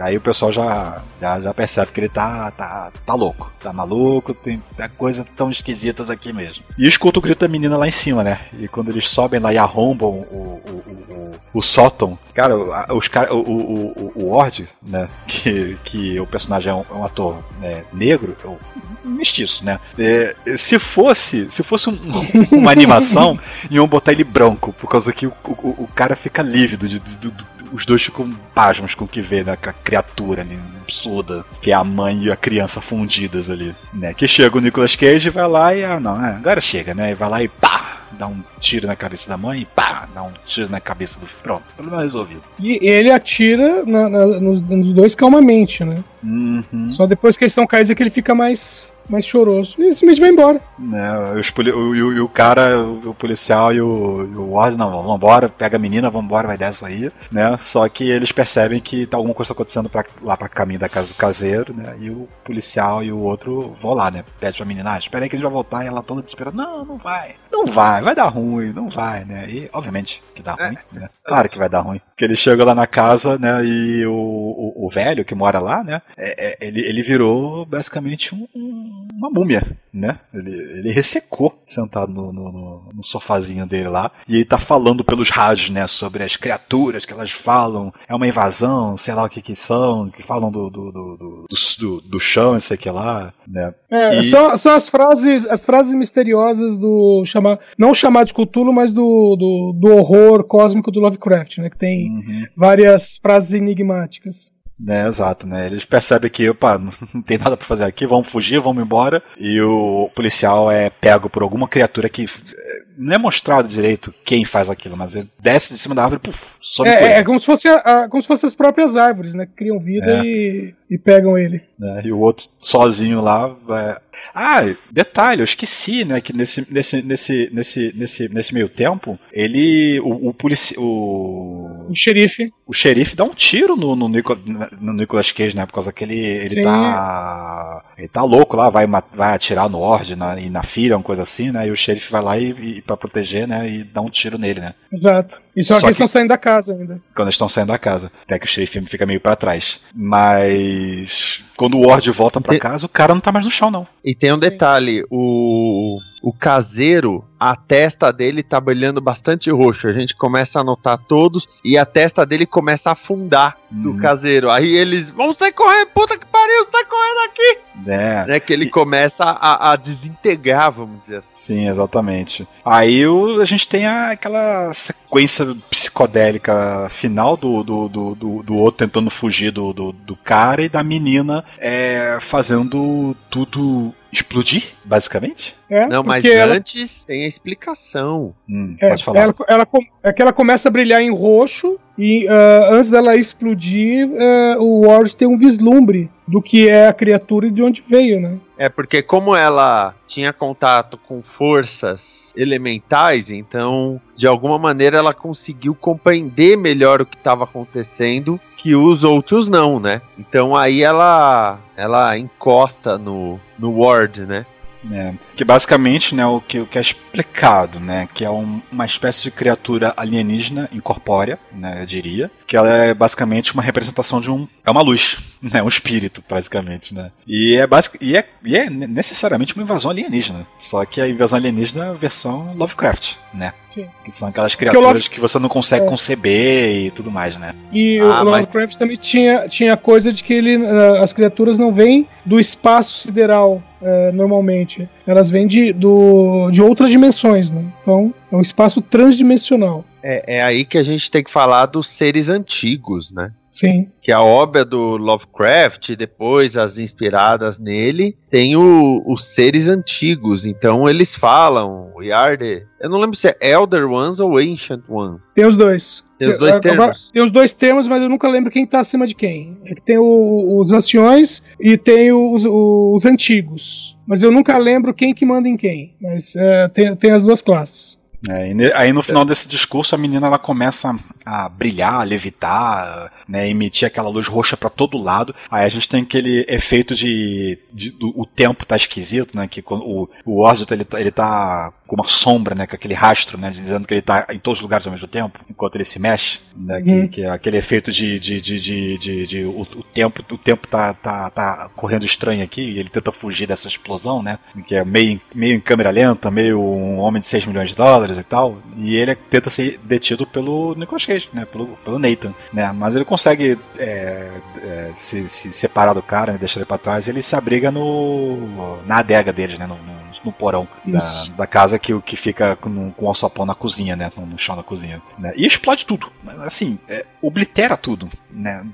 aí o pessoal já, já, já percebe que ele tá, tá, tá louco, tá maluco, tem, coisas tão esquisitas aqui mesmo. E escuta o grito da menina lá em cima, né? E quando eles sobem lá e arrombam o, o, o, o, sótão, cara, os cara, o, o, o, o Ward, né? Que, que o personagem é um, é um ator né, negro, é um mestiço, né? É, se fosse, se fosse um- uma animação, iam botar ele branco, por causa que o, o, o cara fica lívido, de- de- os dois ficam pasmos com o que vê, né? Com a criatura ali, absurda, que é a mãe e a criança fundidas ali, né? Que chega o Nicolas Cage e vai lá e, ah, não, é, agora chega, né? E vai lá e pá! Dá um tiro na cabeça da mãe e pá! Dá um tiro na cabeça do. Pronto, problema resolvido. E ele atira na- na- nos, nos dois calmamente, né? Uhum. Só depois que eles estão caídos é que ele fica mais, mais choroso. E simplesmente vai embora. Né, os poli- o, e o, o cara, o, o policial e o, e o Ward, não, vamos embora, pega a menina, vamos embora, vai dessa aí, né? Só que eles percebem que tá alguma coisa acontecendo pra, lá pra caminho da casa do caseiro, né? E o policial e o outro vão lá, né? Pede pra menina, ah, espera aí que a gente vai voltar, e ela toda desesperada, não, não vai, não vai, vai dar ruim, não vai, né? E obviamente que dá ruim, né? Claro que vai dar ruim. Que ele chega lá na casa, né? E o, o, o velho que mora lá, né? É- é- ele, ele virou basicamente um- um- uma múmia, né? Ele, ele ressecou sentado no, no, no- sofazinho dele lá. E ele tá falando pelos rádios, né? Sobre as criaturas que elas falam. É uma invasão, sei lá o que que são. Que falam do, do, do, do, do, do chão, sei que lá, né? É, E- são, são as frases as frases misteriosas do chamar não chamar de Cthulhu, mas do, do, do horror cósmico do Lovecraft, né? Que tem Uhum. várias frases enigmáticas. Né, exato, né? Eles percebem que, opa, não tem nada pra fazer aqui, vamos fugir, vamos embora. E o policial é pego por alguma criatura que eh, não é mostrado direito quem faz aquilo, mas ele desce de cima da árvore e puf, sobe É, é como se fosse a- como se fossem as próprias árvores, né? Que criam vida É. e, e pegam ele. né? E o outro sozinho lá vai. Ah, detalhe, eu esqueci, né? Que nesse, nesse, nesse, nesse, nesse, nesse meio tempo, ele. O, o, polici o, O xerife. o xerife dá um tiro no, no, Nico- no Nicolas Cage, né? Por causa que ele, ele Sim. tá. Ele tá louco lá, vai, vai atirar no Ord na, e na filha, uma coisa assim, né? E o xerife vai lá e, e pra proteger, né? E dá um tiro nele, né? Exato. E só, Só que eles que- estão saindo da casa ainda. Quando eles estão saindo da casa. Até que o xerife fica meio pra trás. Mas. Quando o Ord volta pra E- casa, o cara não tá mais no chão, não. E tem um Sim. detalhe, o, o caseiro, a testa dele tá brilhando bastante roxo. A gente começa a notar todos e a testa dele começa a afundar do Uhum. caseiro. Aí eles vão sair correndo, puta que pariu, sai correndo aqui! É. Né, que ele começa a, a desintegrar, vamos dizer assim. Sim, exatamente. Aí o, a gente tem a, aquela sequência psicodélica final do, do, do, do, do outro tentando fugir do, do, do cara e da menina é, fazendo tudo explodir, basicamente. É, Não, mas ela- antes tem a explicação. Hum, É, pode falar. ela, ela, é que ela começa a brilhar em roxo e ah, antes dela explodir, ah, o Ward tem um vislumbre do que é a criatura e de onde veio, né? É porque como ela tinha contato com forças elementais, então de alguma maneira ela conseguiu compreender melhor o que estava acontecendo que os outros não, né? Então aí ela ela encosta no no Ward, né? É, que basicamente, né, o que, o que é explicado, né, que é um- uma espécie de criatura alienígena incorpórea, né, eu diria, que ela é basicamente uma representação de um, é uma luz, né, um espírito, basicamente, né, e é, basic, e é, e é necessariamente uma invasão alienígena, só que a invasão alienígena é a versão Lovecraft, né, Sim. que são aquelas criaturas Love- que você não consegue É. conceber e tudo mais, né. E Ah, o mas- Lovecraft também tinha, tinha a coisa de que ele, ah, as criaturas não vêm do espaço sideral eh, normalmente. Elas vêm de, do, de outras dimensões, né? Então é um espaço transdimensional. É, é aí que a gente tem que falar dos seres antigos, né? Sim. Que a obra do Lovecraft, depois as inspiradas nele, tem o- os seres antigos. Então eles falam, we are the... Eu não lembro se é Elder Ones ou Ancient Ones. Tem os dois. Tem os dois Agora, termos. Tem os dois termos, mas eu nunca lembro quem tá acima de quem. É que tem o- os anciões e tem os, os antigos. Mas eu nunca lembro quem que manda em quem. Mas é, tem, tem as duas classes. É, aí no final desse discurso a menina ela começa a brilhar, a levitar, né, emitir aquela luz roxa pra todo lado. Aí a gente tem aquele efeito de, de- do, o tempo tá esquisito, né, que quando o o Orgit ele, tá- ele tá com uma sombra, né, com aquele rastro, né, dizendo que ele tá em todos os lugares ao mesmo tempo, enquanto ele se mexe, né, que, Uhum. que é aquele efeito de, de, de, de, de- de- o, o tempo o tempo tá, tá, tá correndo estranho aqui e ele tenta fugir dessa explosão, né, que é meio, meio em câmera lenta, meio um homem de 6 milhões de dólares e tal, e ele tenta ser detido pelo Nicolas Cage, né, pelo, pelo Nathan, né, mas ele consegue é, é, se, se separar do cara, né, deixar ele pra trás, e ele se abriga no na adega deles, né, no, no, no porão da, da casa que, que fica com, com o alçapão na cozinha, né, no, no chão da cozinha, né, e explode tudo, assim, é, oblitera tudo, né,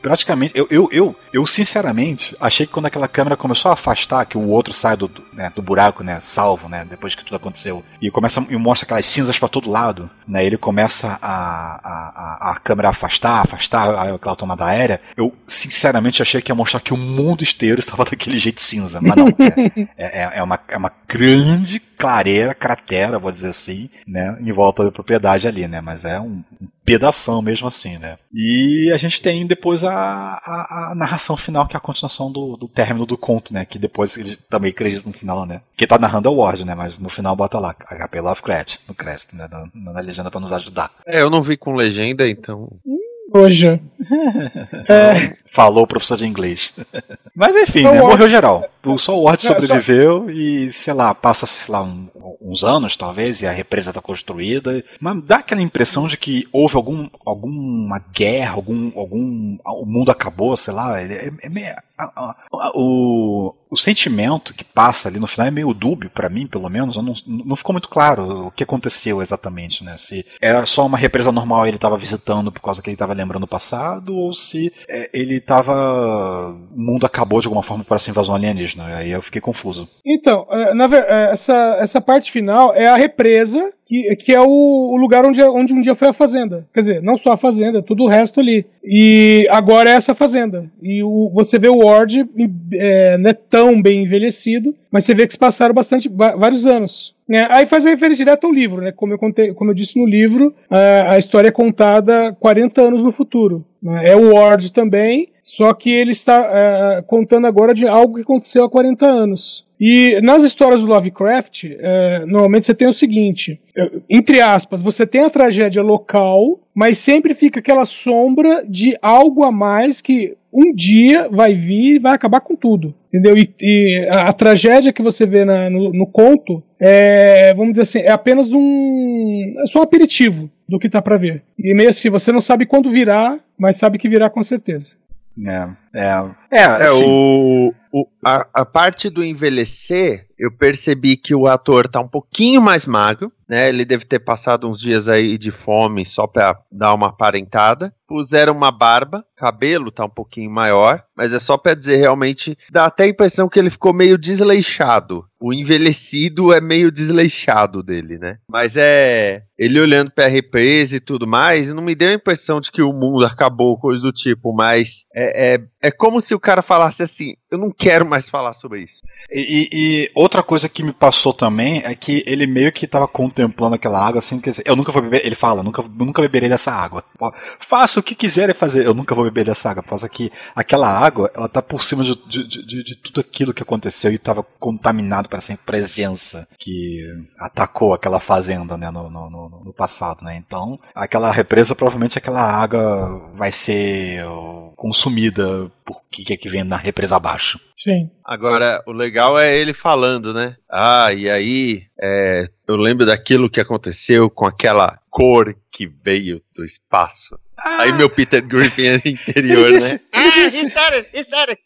praticamente, eu, eu, eu, eu sinceramente achei que quando aquela câmera começou a afastar, que o outro sai do, né, do buraco, né, salvo, né, depois que tudo aconteceu, e começa e mostra aquelas cinzas pra todo lado, né, ele começa a, a, a, a câmera afastar, afastar aquela tomada aérea, eu sinceramente achei que ia mostrar que o mundo inteiro estava daquele jeito cinza, mas não, é, é, é uma, é uma grande clareira, cratera, vou dizer assim, né, em volta da propriedade ali, né, mas é um, um pedação mesmo assim, né. E a gente tem depois a, a, a narração final, que é a continuação do, do término do conto, né, que depois ele também acredita no final, né. Quem tá narrando é o Ward, né, mas no final bota lá, HP Lovecraft, no crédito, né, na, na legenda pra nos ajudar. É, eu não vi com legenda, então. Hoje. É, Falou o professor de inglês. Mas enfim, né, morreu geral. O- Só o Ward É, só- sobreviveu e, sei lá, passa, sei lá, um- uns anos talvez, e a represa tá construída. Mas dá aquela impressão de que houve algum, alguma guerra, algum, algum. O mundo acabou, sei lá. É, é meio- a- a- a- o, o sentimento que passa ali no final é meio dúbio pra mim, pelo menos. Não, não ficou muito claro o que aconteceu exatamente, né? Se era só uma represa normal e ele tava visitando por causa que ele tava lembrando o passado, ou se é, ele tava. O mundo acabou de alguma forma para essa invasão alienígena. Aí eu fiquei confuso. Então, é, na é, essa, essa parte final é a represa, que, que é o, o lugar onde, onde um dia foi a fazenda. Quer dizer, não só a fazenda, tudo o resto ali. E agora é essa fazenda. E o- você vê o Ward é, não é tão bem envelhecido, mas você vê que se passaram bastante, vários anos. né? aí faz a referência direto ao livro, né? Como eu, contei, como eu disse no livro, a, a história é contada 40 anos no futuro. né? É o Ward também, só que ele está é, contando agora de algo que aconteceu há 40 anos. E nas histórias do Lovecraft, é, normalmente você tem o seguinte: é, entre aspas, você tem a tragédia local, mas sempre fica aquela sombra de algo a mais que um dia vai vir e vai acabar com tudo. Entendeu? E, e a, a tragédia que você vê na- no, no conto é, vamos dizer assim, é apenas um. É só um aperitivo do que tá pra ver. E meio assim, você não sabe quando virá, mas sabe que virá com certeza. É, é, é, É, assim, o, O, a, a parte do envelhecer, eu percebi que o ator tá um pouquinho mais magro, né? Ele deve ter passado uns dias aí de fome só pra dar uma aparentada. Puseram uma barba, cabelo tá um pouquinho maior, mas é só pra dizer realmente, dá até a impressão que ele ficou meio desleixado. O envelhecido é meio desleixado dele, né? Mas é. Ele olhando pra represa e tudo mais, não me deu a impressão de que o mundo acabou, coisa do tipo, mas é, é, é como se o cara falasse assim: eu não quero mais falar sobre isso. E, e, outra coisa que me passou também é que ele meio que tava contemplando aquela água, assim, quer dizer, eu nunca vou beber, ele fala, nunca, nunca beberei dessa água. Faça o que quiserem fazer, eu nunca vou beber dessa água. Por que aquela água, ela tá por cima de, de, de, de tudo aquilo que aconteceu e tava contaminado para essa presença que atacou aquela fazenda, né, no, no, no, passado, né. Então, aquela represa, provavelmente aquela água vai ser consumida por que é que vem na represa abaixo. Sim. Agora, o legal é ele falando, né? Ah, e aí, é, eu lembro daquilo que aconteceu com aquela cor que veio do espaço. Ah. Aí meu Peter Griffin é interior, né? ah, said it.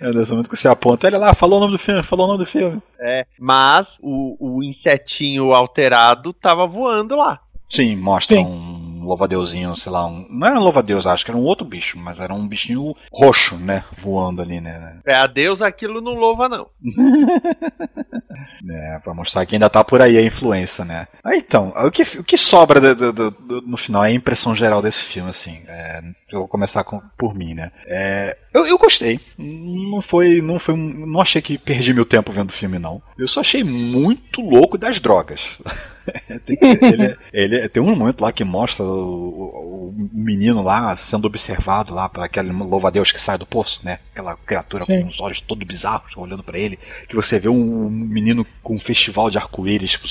É nesse momento que você aponta, ele lá, falou o nome do filme, falou o nome do filme. É, mas o, o insetinho alterado tava voando lá. Sim, mostra Sim. um um louva-deusinho, sei lá, um, não era um louva-deus, acho que era um outro bicho, mas era um bichinho roxo, né, voando ali, né. É, a Deus aquilo não louva, não. é, pra mostrar que ainda tá por aí a influência, né. Ah, então, o que, o que sobra do, do, do, no final é a impressão geral desse filme, assim, é, eu vou começar com, por mim, né. É, eu, eu gostei, não foi, não foi, não achei que perdi meu tempo vendo o filme, não. Eu só achei muito louco das drogas. tem, ele, ele, tem um momento lá que mostra o, o, menino lá sendo observado lá para aquele louva-a-Deus que sai do poço, né? Aquela criatura Sim. com os olhos todo bizarros olhando para ele. Que você vê um, menino com um festival de arco-íris por,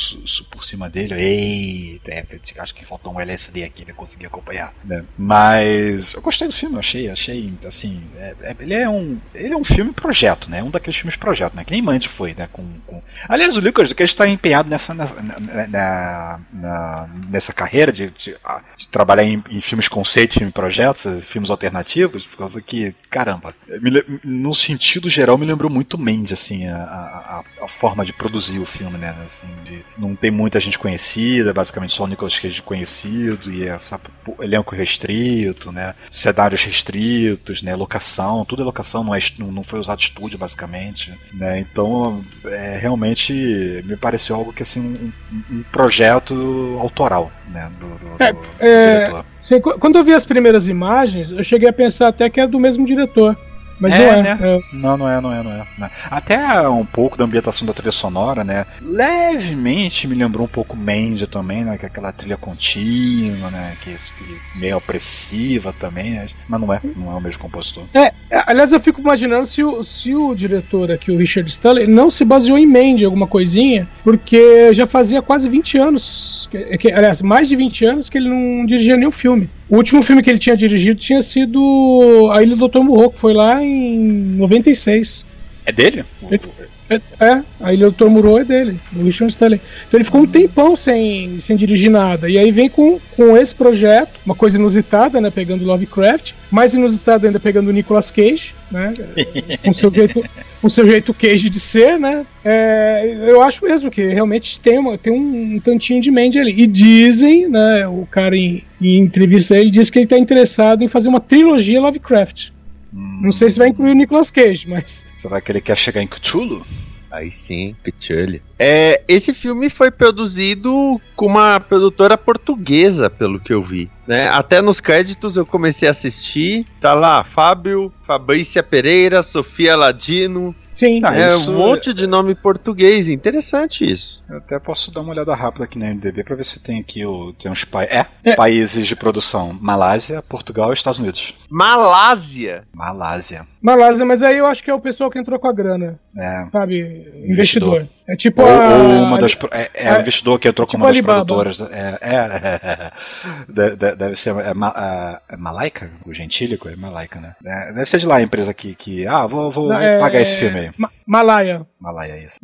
por, cima dele. Eita, é, acho que faltou um LSD aqui pra conseguir acompanhar. Né? Mas eu gostei do filme, achei, achei assim. É, é, ele, é um, ele é um filme projeto, né? Um daqueles filmes projeto, né? Que nem Mandy foi, né? Com, com... Aliás, o Lucas, que a gente tá empenhado nessa, nessa, na, nessa carreira de, de, de trabalhar em, em, filmes conceitos, filmes projetos, filmes alternativos, por causa que, caramba, me, no sentido geral me lembrou muito Mandy, assim, a, a, a, forma de produzir o filme, né? Assim, de não tem muita gente conhecida, basicamente só o Nicolas Cage conhecido e essa elenco restrito, né? Cenários restritos, né? Locação, tudo é locação, não, é, não foi usado estúdio, basicamente, né? Então, é, realmente me pareceu algo que, assim, um, um projeto autoral, né? Do, do, é, do é, sim, quando eu vi as primeiras imagens, eu cheguei a pensar até que é do mesmo diretor. Mas é, não é, né? É. Não, não é, não é, não é, não é. Até um pouco da ambientação da trilha sonora, né? Levemente me lembrou um pouco Mandy também, né? Que é aquela trilha contínua, né? Que, que meio opressiva também, né? Mas não é, Sim. não é o mesmo compositor. É, aliás, eu fico imaginando se o, se o diretor aqui, o Richard Stanley, não se baseou em Mandy, alguma coisinha, porque já fazia quase 20 anos, que, que, aliás, mais de 20 anos que ele não dirigia nenhum filme. O último filme que ele tinha dirigido tinha sido A Ilha do Dr. Murrow, que foi lá em 96. É dele? Ele, é, é, a Ilha do Dr. Murrow é dele, do Richard Stanley. Então ele ficou um tempão sem, sem dirigir nada. E aí vem com, com esse projeto, uma coisa inusitada, né? Pegando Lovecraft, mais inusitada ainda pegando o Nicolas Cage, né? com seu jeito, com seu jeito Cage de ser, né? É, eu acho mesmo que realmente tem, uma, tem um, tantinho de Mandy ali. E dizem, né? O cara em, em entrevista ele diz que ele está interessado em fazer uma trilogia Lovecraft. Hum. Não sei se vai incluir o Nicolas Cage, mas. Será que ele quer chegar em Cthulhu? Aí sim, Cthulhu. É, esse filme foi produzido com uma produtora portuguesa, pelo que eu vi. Né? Até nos créditos eu comecei a assistir. Tá lá, Fábio, Fabrícia Pereira, Sofia Ladino. Sim, ah, é um monte de nome português. Interessante isso. Eu até posso dar uma olhada rápida aqui na MDB para ver se tem aqui o, tem uns pa é, é, países de produção: Malásia, Portugal e Estados Unidos. Malásia? Malásia. Malásia, mas aí eu acho que é o pessoal que entrou com a grana. É. Sabe? Investidor. investidor. É tipo ou, ou uma das é, é, é investidor que entrou tipo como uma das produtoras. É, é, é, deve, deve ser é, é, Malaica, o gentílico é Malaica, né? deve ser de lá a empresa que, que ah, vou, vou pagar esse filme aí. Ma Malaya. Malaya, isso.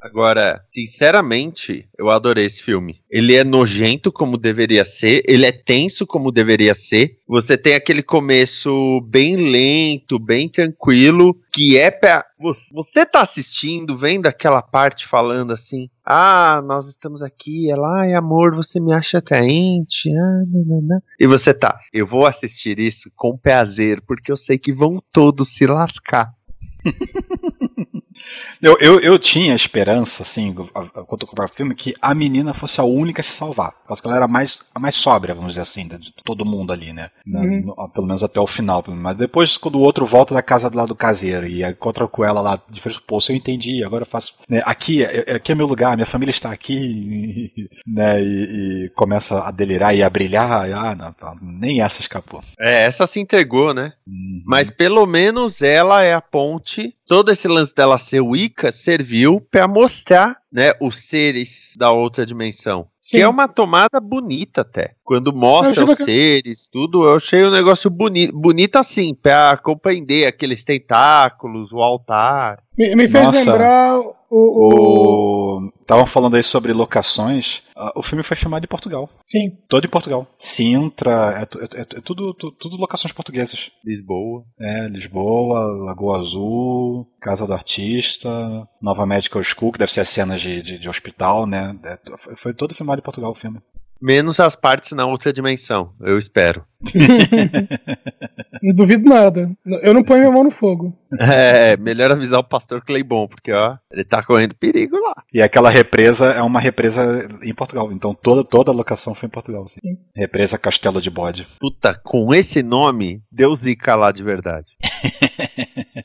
Agora, sinceramente, eu adorei esse filme. Ele é nojento como deveria ser, ele é tenso como deveria ser. Você tem aquele começo bem lento, bem tranquilo, que é pra. Você tá assistindo, vendo aquela parte falando assim: Ah, nós estamos aqui, ela, ai amor, você me acha atraente. Ah. E você tá, eu vou assistir isso com prazer, porque eu sei que vão todos se lascar. Eu, eu, eu tinha esperança, assim, quando eu comprava o filme, que a menina fosse a única a se salvar. Porque ela era mais, a mais sóbria, vamos dizer assim, de todo mundo ali, né? Uhum. No, pelo menos até o final. Mas depois, quando o outro volta da casa do lado do caseiro e encontra com ela lá de frente, pô, eu entendi, agora eu faço. Né, aqui, é, é, aqui é meu lugar, minha família está aqui, né? E, e começa a delirar e a brilhar. Ah, não, nem essa escapou. É, essa se entregou, né? Uhum. Mas pelo menos ela é a ponte. Todo esse lance dela ser Wicca serviu para mostrar né, os seres da outra dimensão. Sim. Que é uma tomada bonita até. Quando mostra os seres, tudo, eu achei um negócio boni bonito assim, para compreender aqueles tentáculos, o altar. Me, me fez Nossa. lembrar o. Estavam o... falando aí sobre locações. Uh, o filme foi filmado em Portugal. Sim. Todo em Portugal. Sintra, é, é, é, é tudo, tudo, tudo, locações portuguesas. Lisboa. É, Lisboa, Lagoa Azul, Casa do Artista, Nova Medical School, que deve ser as cenas de, de, de hospital, né? É, foi todo filmado em Portugal o filme. Menos as partes na outra dimensão, eu espero. não duvido nada. Eu não ponho minha mão no fogo. É, melhor avisar o pastor Cleibon, porque ó, ele tá correndo perigo lá. E aquela represa é uma represa em Portugal, então toda, toda a locação foi em Portugal. Assim. Represa Castelo de Bode. Puta, com esse nome, Deus zica lá de verdade.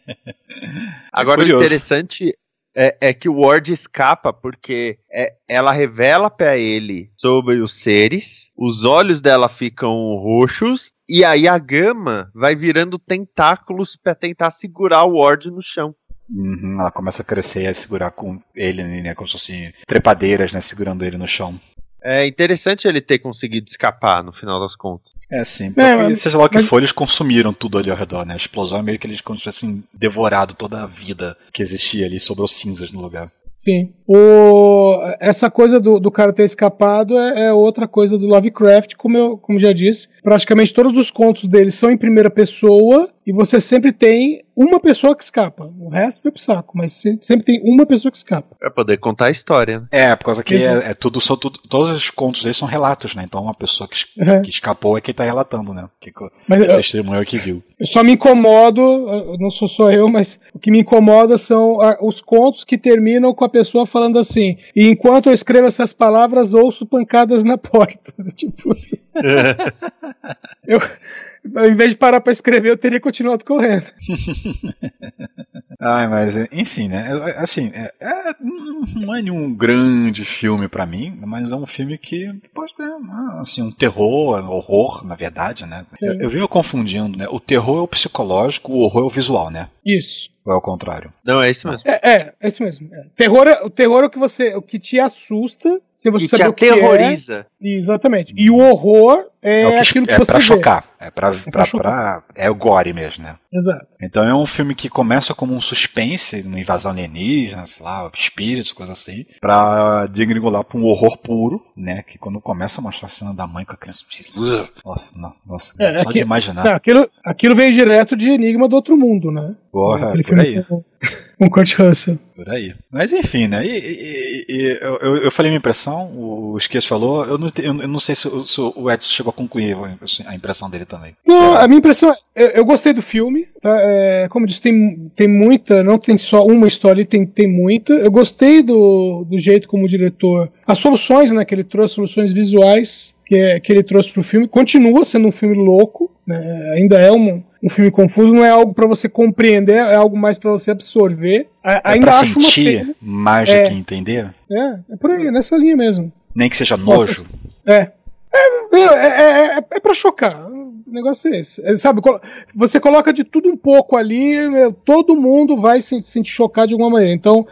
Agora, o interessante é, é, que o Ward escapa porque é, ela revela para ele sobre os seres, os olhos dela ficam roxos e aí a gama vai virando tentáculos para tentar segurar o Ward no chão. Uhum, ela começa a crescer e a segurar com ele, né, como se fossem trepadeiras, né, segurando ele no chão. É interessante ele ter conseguido escapar no final das contas. É, sim. Porque, é, mas, seja lá o que mas... for, eles consumiram tudo ali ao redor, né? A explosão é meio que eles tivessem devorado toda a vida que existia ali, sobrou cinzas no lugar. Sim. O, essa coisa do, do cara ter escapado é, é, outra coisa do Lovecraft, como eu como já disse. Praticamente todos os contos dele são em primeira pessoa e você sempre tem uma pessoa que escapa. O resto foi pro saco, mas sempre tem uma pessoa que escapa. Pra poder contar a história, né? É, por causa que é, é, tudo, só tudo, todos os contos dele são relatos, né? Então uma pessoa que, uhum. que escapou é quem tá relatando, né? Que, mas, é testemunho que viu. Eu só me incomodo, não sou só eu, mas o que me incomoda são os contos que terminam com a pessoa falando assim: e enquanto eu escrevo essas palavras, ouço pancadas na porta. tipo. eu ao invés de parar para escrever, eu teria continuado correndo. Ai, mas enfim, né? Assim, é, é, não é nenhum grande filme para mim, mas é um filme que pode ter assim, um terror, horror, na verdade, né? Eu, eu venho confundindo, né? O terror é o psicológico, o horror é o visual, né? Isso. Ou é o contrário? Não, é isso mesmo. É, é, é isso mesmo. É. Terror, é, o terror é o que você, o que te assusta, se você saber o que aterroriza. É. Exatamente. E o horror é, é que, aquilo que é você pra chocar. É pra, é pra, pra, É o gore mesmo, né? Exato. Então é um filme que começa como um suspense, uma invasão alienígena, sei lá, espíritos, coisa assim, pra degringolar pra um horror puro, né? Que quando começa a mostrar a cena da mãe com a criança. Nossa, é, só de imaginar. Não, aquilo, aquilo vem direto de Enigma do Outro Mundo, né? Porra, por aí. Com, com Kurt Russell. Por aí. Mas enfim, né? E, e, e eu, eu falei minha impressão, o Esqueço falou, eu não, eu não sei se, se o Edson chegou a concluir a impressão dele também. Não, a minha impressão eu, eu gostei do filme, tá? é, como eu disse, tem, tem muita, não tem só uma história, tem, tem muita. Eu gostei do, do jeito como o diretor, as soluções né, que ele trouxe, soluções visuais que, é, que ele trouxe pro filme, continua sendo um filme louco, né? ainda é um, um filme confuso, não é algo para você compreender, é algo mais para você absorver. É ainda acho sentir uma pena. mais do é, que entender? É, é por aí, nessa linha mesmo. Nem que seja nojo. Nossa, é. É, é, é, é pra chocar. O negócio é esse. Sabe, você coloca de tudo um pouco ali, todo mundo vai se sentir chocado de alguma maneira. Então,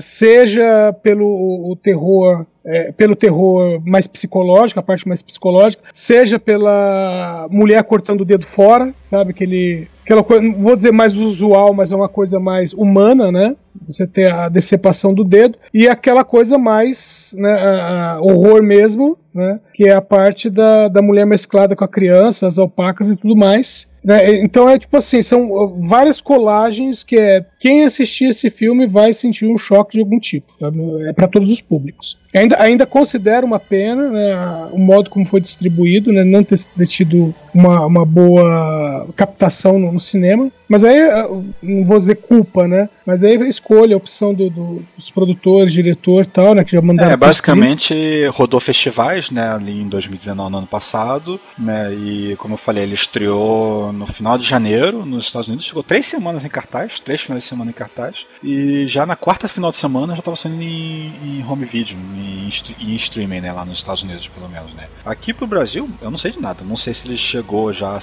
seja pelo o terror é, pelo terror mais psicológico, a parte mais psicológica, seja pela mulher cortando o dedo fora, sabe? Aquele aquela coisa, não vou dizer mais usual, mas é uma coisa mais humana, né? Você ter a decepação do dedo e aquela coisa mais né, a, a horror mesmo, né? Que é a parte da, da mulher mesclada com a criança, as alpacas e tudo mais. Né? Então é tipo assim, são uh, várias colagens que é quem assistir esse filme vai sentir um choque de algum tipo. Sabe? É para todos os públicos. Ainda, ainda considero uma pena né, o modo como foi distribuído, né, não ter, ter tido uma, uma boa captação no, no, cinema. Mas aí, uh, não vou dizer culpa, né? Mas aí a escolha, a opção do, do, dos produtores, diretor e tal, né? Que já mandaram. É, basicamente rodou festivais, né? Ali em 2019, no ano passado, né? E como eu falei, ele estreou no final de janeiro nos Estados Unidos, ficou três semanas em cartaz, três finais de semana em cartaz, e já na quarta final de semana já estava saindo em, em, home video, em, em, streaming, né, lá nos Estados Unidos, pelo menos, né. Aqui pro Brasil, eu não sei de nada, não sei se ele chegou já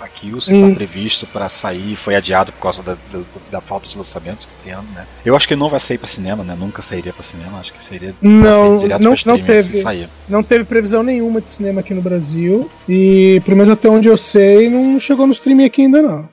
aqui ou se está hum. previsto para sair, foi adiado por causa da, da, da falta de lançamentos que tem, né. Eu acho que não vai sair para cinema, né, nunca sairia para cinema, acho que seria não, não, não teve, não teve previsão nenhuma de cinema aqui no Brasil e pelo menos até onde eu sei não chegou no streaming aqui ainda não.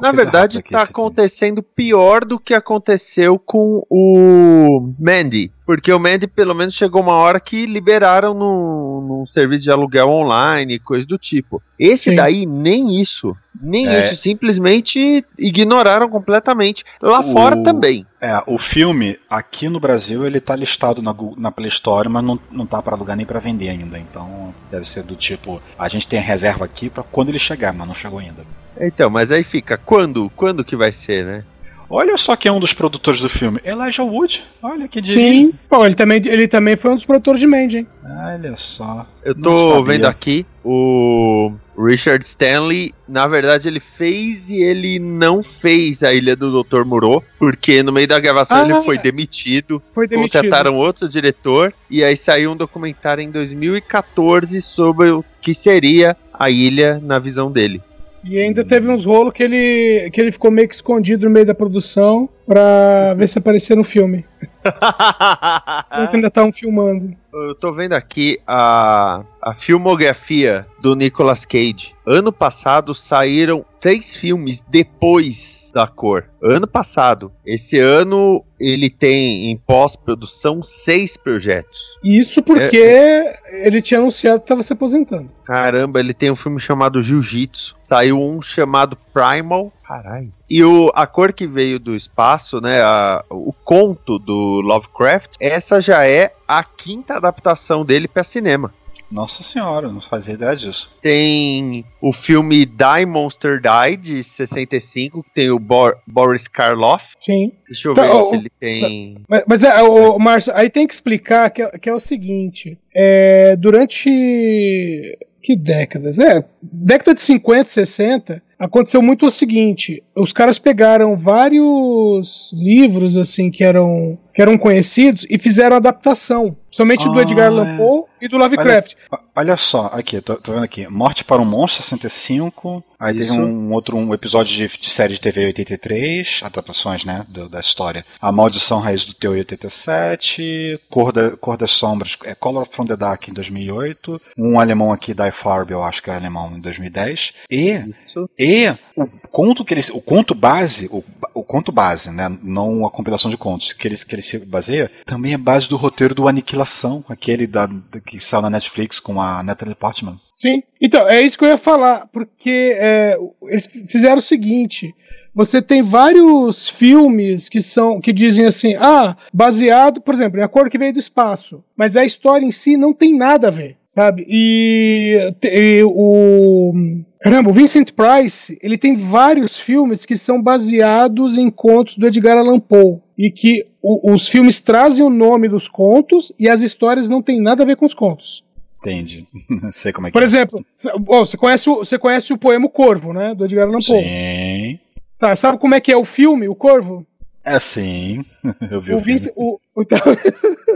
Na verdade, está acontecendo pior do que aconteceu com o Mandy. Porque o Mandy, pelo menos, chegou uma hora que liberaram num, serviço de aluguel online, coisa do tipo. Esse Sim. daí, nem isso. Nem é. isso. Simplesmente ignoraram completamente. Lá o... fora também. É, o filme, aqui no Brasil, ele tá listado na, na Play Store, mas não, não tá para alugar nem para vender ainda. Então, deve ser do tipo, a gente tem reserva aqui para quando ele chegar, mas não chegou ainda. Então, mas aí fica, quando? Quando que vai ser, né? Olha só quem é um dos produtores do filme. Elijah Wood. Olha que Sim. Bom, ele também, ele também foi um dos produtores de Mandy, hein? Olha só. Eu tô vendo aqui o Richard Stanley, na verdade ele fez e ele não fez a Ilha do Dr. Moreau, porque no meio da gravação ah, ele foi demitido, foi demitido. Contrataram outro diretor e aí saiu um documentário em 2014 sobre o que seria a ilha na visão dele. E ainda teve uns rolos que ele, que ele ficou meio que escondido no meio da produção pra ver se aparecia no filme. Enquanto ainda estavam filmando. Eu tô vendo aqui a, a filmografia do Nicolas Cage. Ano passado saíram três filmes depois da cor. Ano passado. Esse ano ele tem em pós-produção seis projetos. Isso porque é, ele tinha anunciado que estava se aposentando. Caramba, ele tem um filme chamado Jiu-Jitsu. Saiu um chamado Primal. Caralho. E o, a cor que veio do espaço, né? A, o conto do Lovecraft, essa já é a quinta adaptação dele para cinema. Nossa senhora, não fazia ideia disso. Tem o filme Die Monster Die, de 65, que tem o Bor Boris Karloff. Sim. Deixa eu tá, ver o, se ele tem. Mas, mas é, o, Márcio, aí tem que explicar que é, que é o seguinte: é, durante. Que décadas? É, década de 50, 60, aconteceu muito o seguinte: os caras pegaram vários livros assim que eram que eram conhecidos e fizeram adaptação, somente ah, do Edgar Allan Poe e do Lovecraft. Olha, olha só, aqui, tô, tô, vendo aqui, Morte para um Monstro 65, aí Isso. teve um outro um episódio de, de, série de TV 83, adaptações, né, do, da história. A Maldição Raiz do Teu 87, Cor, da, Cor das Sombras, é Color from the Dark em 2008, um alemão aqui, Die Farbe, eu acho que é alemão em 2010, e Isso. e o conto que eles, o conto base, o, o conto base, né, não a compilação de contos que eles que ele se baseia, também é base do roteiro do Aniquilação, aquele da, que saiu na Netflix com a Natalie Portman. Sim, então é isso que eu ia falar, porque é, eles fizeram o seguinte: você tem vários filmes que são que dizem assim, ah, baseado, por exemplo, em A Cor que Veio do Espaço, mas a história em si não tem nada a ver, sabe? E, e o Caramba, o Vincent Price, ele tem vários filmes que são baseados em contos do Edgar Allan Poe e que o, os filmes trazem o nome dos contos e as histórias não têm nada a ver com os contos. Entendi. Sei como é que Por é. exemplo, você, conhece o, você conhece o poema Corvo, né? Do Edgar Allan Poe. Sim. Tá, sabe como é que é o filme, o Corvo? É sim. Eu vi o, o Vincent, o, o, então,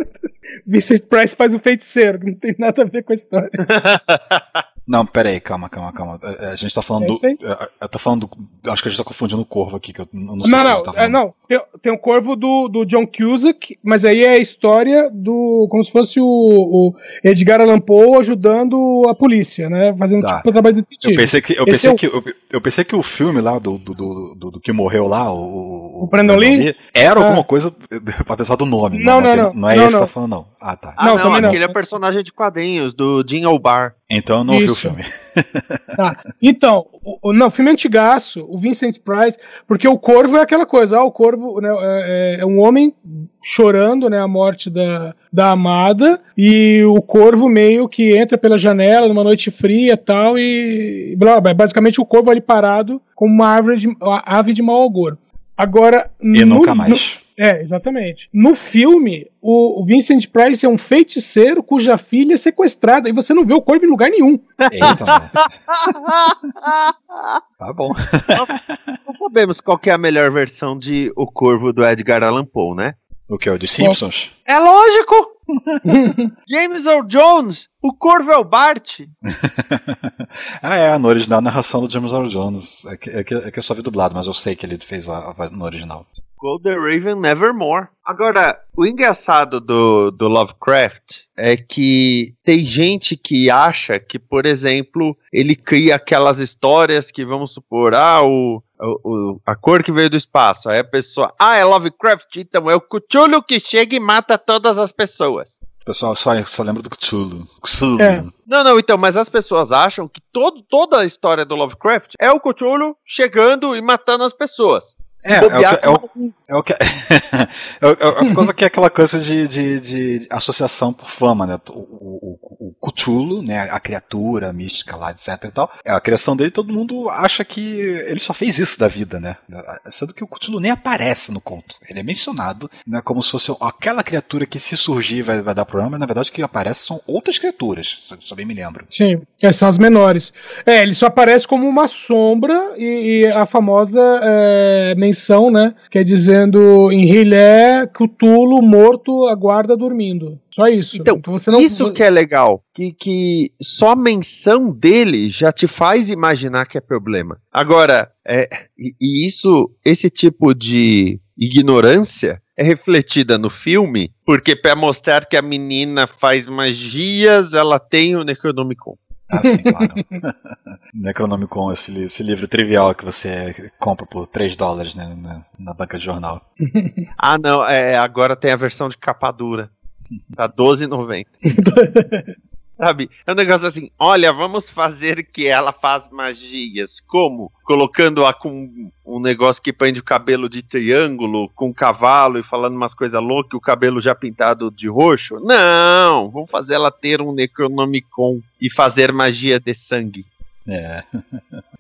Vincent Price faz o feiticeiro, que não tem nada a ver com a história. Não, pera aí, calma, calma, calma. É, é, A gente tá falando É do. é, Eu tô falando do. Acho que a gente tá confundindo o corvo aqui, que eu não sei Não, não, tá é, falando. não. Tem, tem um corvo do, do John Cusack, mas aí é a história do. como se fosse o, o Edgar Allan Poe ajudando a polícia, né? Fazendo Tá. tipo o trabalho de Eu detetive. pensei que, eu pensei é o- que, eu, eu pensei que o filme lá do, do, do, do- do que morreu lá, o, O Brandon Lee? era Ah. alguma coisa, apesar do nome. Não, né? não, não. Não é Não, esse que não. tá falando, não. Ah, tá. Ah, Não, não, também não. aquele é personagem de quadrinhos, do Jim O'Barr. Então eu não vi o filme. Tá. Então, o, não, o filme é antigaço, o Vincent Price, porque o Corvo é aquela coisa, ah, o Corvo né, é, é um homem chorando, né, a morte da, da amada, e o Corvo meio que entra pela janela numa noite fria tal, e blá, blá, basicamente o Corvo ali parado como uma árvore de, ave de mau agouro. Agora, E no- nunca mais. no- é, exatamente. No filme, o, o Vincent Price é um feiticeiro cuja filha é sequestrada, e você não vê o Corvo em lugar nenhum. Eita, né? Tá bom. Não sabemos qual que é a melhor versão de O Corvo do Edgar Allan Poe, né? O que? O de Simpsons? É lógico! James Earl Jones, o Corvo é o Bart. ah, é, no original, a narração do James Earl Jones. É que, é, que, é que eu só vi dublado, mas eu sei que ele fez a, a voz no original. Gold the Raven Nevermore. Agora, o engraçado do, do Lovecraft é que tem gente que acha que, por exemplo, ele cria aquelas histórias que, vamos supor, ah, o, o, o- a cor que veio do espaço. Aí a pessoa, ah, é Lovecraft, então é o Cthulhu que chega e mata todas as pessoas. O pessoal só, só lembra do Cthulhu. Cthulhu. É. Não, não, então, mas as pessoas acham que todo, toda a história do Lovecraft é o Cthulhu chegando e matando as pessoas. É, é, o que- é o, É o que. é, o- é a coisa que é aquela coisa de, de, de associação por fama, né? O Cthulhu, né? A criatura mística lá, etc e tal. É a criação dele, todo mundo acha que ele só fez isso da vida, né? Sendo que o Cthulhu nem aparece no conto. Ele é mencionado, né? Como se fosse aquela criatura que se surgir vai, vai dar problema, mas na verdade o que aparece são outras criaturas, eu bem me lembro. Sim, são as menores. É, ele só aparece como uma sombra e, e a famosa é, menção, né? Que é dizendo em Rilé, Cthulhu morto aguarda dormindo. Só isso. Então, você não. Isso que é legal, que, que só a menção dele já te faz imaginar que é problema. Agora, é, e, e isso, esse tipo de ignorância é refletida no filme, porque para mostrar que a menina faz magias, ela tem o Necronomicon. Ah, sim, claro. Necronomicon, esse, li- esse livro trivial que você compra por 3 dólares né, na, na banca de jornal. Ah, não, é, agora tem a versão de capa dura. Tá 12,90. Sabe? É um negócio assim, olha, vamos fazer que ela faz magias. Como? Colocando-a com um negócio que prende o cabelo de triângulo, com um cavalo e falando umas coisas loucas, o cabelo já pintado de roxo? Não! Vamos fazer ela ter um Necronomicon e fazer magia de sangue. É.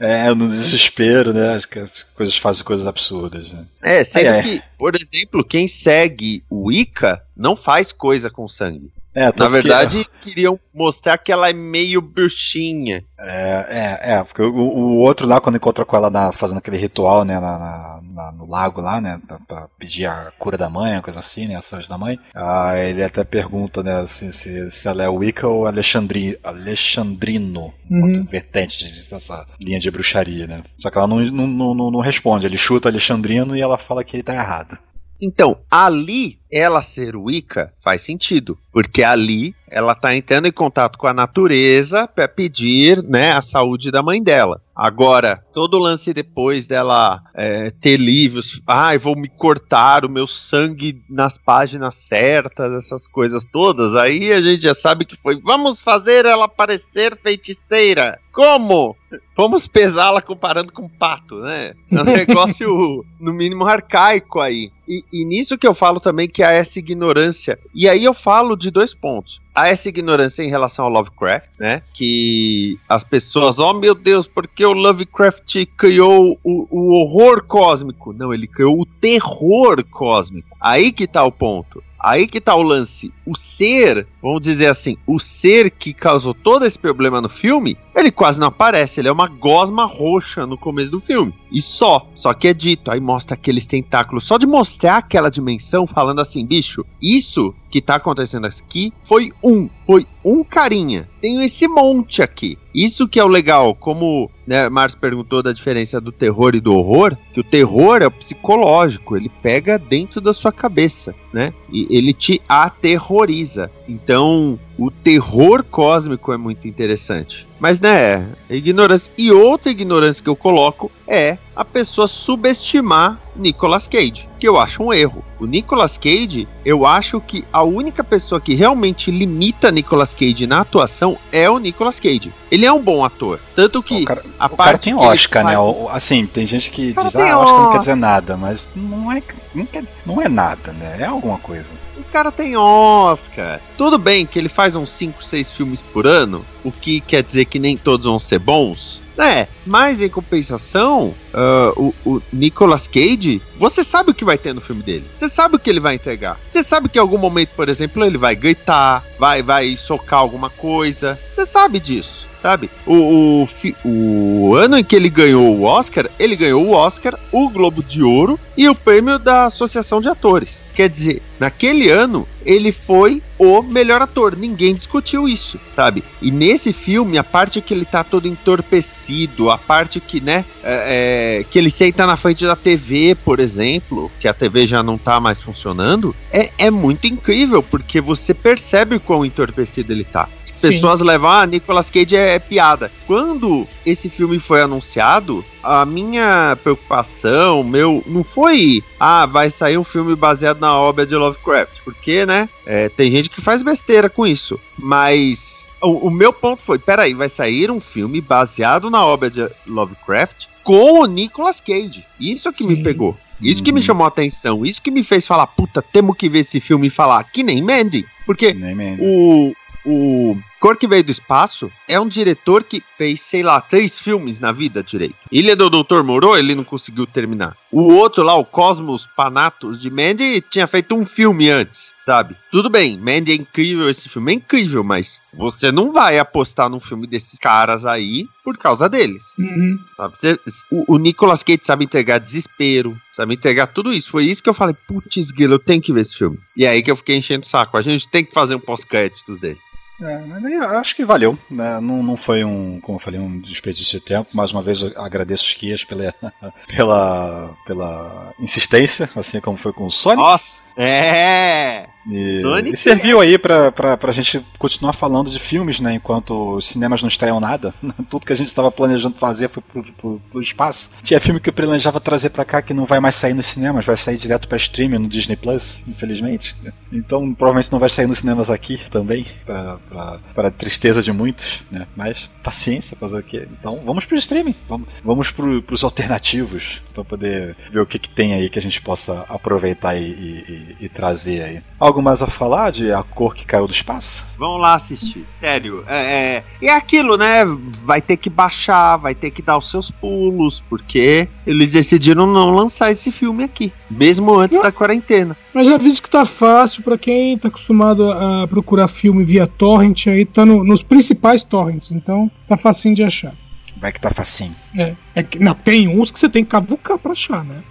É, no desespero, né? Acho que as coisas fazem coisas absurdas, né? É, sendo É. que, por exemplo, quem segue o Ica não faz coisa com sangue. É, Na tanto que- verdade, queriam mostrar que ela é meio bruxinha. É, é, é, porque o, o outro lá, quando encontra com ela na- fazendo aquele ritual, né, na, na- no lago lá, né, pra, pra pedir a cura da mãe, uma coisa assim, né, a saúde da mãe, ah, ele até pergunta, né, assim, se, se ela é Wicca ou Alexandri, Alexandrino, Uhum. vertente de- dessa linha de bruxaria, né. Só que ela não, não, não, não responde, ele chuta Alexandrino e ela fala que ele tá errado. Então, ali, ela ser Wicca faz sentido. Porque ali, ela tá entrando em contato com a natureza para pedir, né, a saúde da mãe dela. Agora, todo o lance depois dela é, ter livros, ai, vou me cortar o meu sangue nas páginas certas, essas coisas todas, aí a gente já sabe que foi, vamos fazer ela parecer feiticeira. Como? Vamos pesá-la comparando com um pato, né? É um negócio, no mínimo, arcaico aí. E, e nisso que eu falo também que há essa ignorância. E aí eu falo de dois pontos. Há essa ignorância em relação ao Lovecraft, né? Que as pessoas, oh meu Deus, porque o Lovecraft criou o, o horror cósmico? Não, ele criou o terror cósmico. Aí que tá o ponto. Aí que tá o lance. O ser, vamos dizer assim, o ser que causou todo esse problema no filme, ele quase não aparece. Ele é uma gosma roxa no começo do filme. E só. Só que é dito. Aí mostra aqueles tentáculos. Só de mostrar aquela dimensão, falando assim, bicho, isso que tá acontecendo aqui foi um. Foi um carinha. Tenho esse monte aqui. Isso que é o legal, como né, Márcio perguntou da diferença do terror e do horror, que o terror é psicológico, ele pega dentro da sua cabeça, né? E ele te aterroriza. Então, o terror cósmico é muito interessante. Mas, né, ignorância. E outra ignorância que eu coloco é a pessoa subestimar Nicolas Cage, que eu acho um erro. O Nicolas Cage, eu acho que a única pessoa que realmente limita Nicolas Cage na atuação é o Nicolas Cage. Ele é um bom ator. Tanto que o cara, a o parte cara tem Oscar, né? faz- O- Assim, tem gente que diz, ah, Oscar não quer dizer nada, mas não é, não, quer- não é nada, né? É alguma coisa. Cara tem Oscar. Tudo bem que ele faz uns 5, 6 filmes por ano, o que quer dizer que nem todos vão ser bons. É, mas em compensação, ah, o, o Nicolas Cage, você sabe o que vai ter no filme dele. Você sabe o que ele vai entregar. Você sabe que em algum momento, por exemplo, ele vai gritar, vai, vai socar alguma coisa. Você sabe disso. Sabe? O, o, o ano em que ele ganhou o Oscar, ele ganhou o Oscar, o Globo de Ouro e o prêmio da Associação de Atores. Quer dizer, naquele ano ele foi o melhor ator, ninguém discutiu isso, sabe? E nesse filme, a parte que ele tá todo entorpecido, a parte que, né, é, é, que ele senta na frente da TV, por exemplo, que a TV já não tá mais funcionando, é, é muito incrível, porque você percebe o quão entorpecido ele tá. As Sim. pessoas levam, ah, Nicolas Cage é, é piada. Quando esse filme foi anunciado, a minha preocupação, meu, não foi, ah, vai sair um filme baseado na obra de Lovecraft, porque, né, é, tem gente que faz besteira com isso, mas o, o meu ponto foi, peraí, vai sair um filme baseado na obra de Lovecraft com o Nicolas Cage. Isso que me Sim. pegou. Isso que Uhum. me chamou a atenção, isso que me fez falar, puta, temos que ver esse filme e falar, que nem Mandy. Porque Nem mesmo. o, o Cor que Veio do Espaço é um diretor que fez, sei lá, três filmes na vida direito. Ilha do Dr. Moreau, ele não conseguiu terminar. O outro lá, o Cosmos Panatos de Mandy, tinha feito um filme antes, sabe? Tudo bem, Mandy é incrível, esse filme é incrível, mas você não vai apostar num filme desses caras aí por causa deles. Uhum. Você- o, o Nicolas Cage sabe entregar desespero, sabe entregar tudo isso. Foi isso que eu falei, putz, Guilherme, eu tenho que ver esse filme. E é aí que eu fiquei enchendo o saco. A gente tem que fazer um pós-créditos dele. É, acho que valeu. né? Não, não foi um, como eu falei, um desperdício de tempo. Mais uma vez agradeço os Kias pela, pela, pela insistência, assim como foi com o Sonic. Nossa! É! E, Sonic e serviu aí pra, pra, pra gente continuar falando de filmes, né? Enquanto os cinemas não estreiam nada. Tudo que a gente estava planejando fazer foi pro, pro, pro espaço. Tinha filme que eu planejava trazer pra cá que não vai mais sair nos cinemas, vai sair direto pra streaming no Disney Plus, infelizmente. Então provavelmente não vai sair nos cinemas aqui também, pra, pra, pra tristeza de muitos, né? Mas paciência, fazer o quê? Então vamos pro streaming, vamos, vamos pro, pros alternativos, pra poder ver o que, que tem aí que a gente possa aproveitar e, e- e- e trazer aí. Algo mais a falar de A Cor que Caiu do Espaço? Vamos lá assistir. Sério. É, é, e é aquilo, né? Vai ter que baixar, vai ter que dar os seus pulos, porque eles decidiram não lançar esse filme aqui. Mesmo antes da quarentena. Mas já aviso que tá fácil pra quem tá acostumado a procurar filme via torrent, aí tá no- nos principais torrents, então tá facinho de achar. Vai que tá facinho. É, é que, não, tem uns que você tem que cavucar pra achar, né?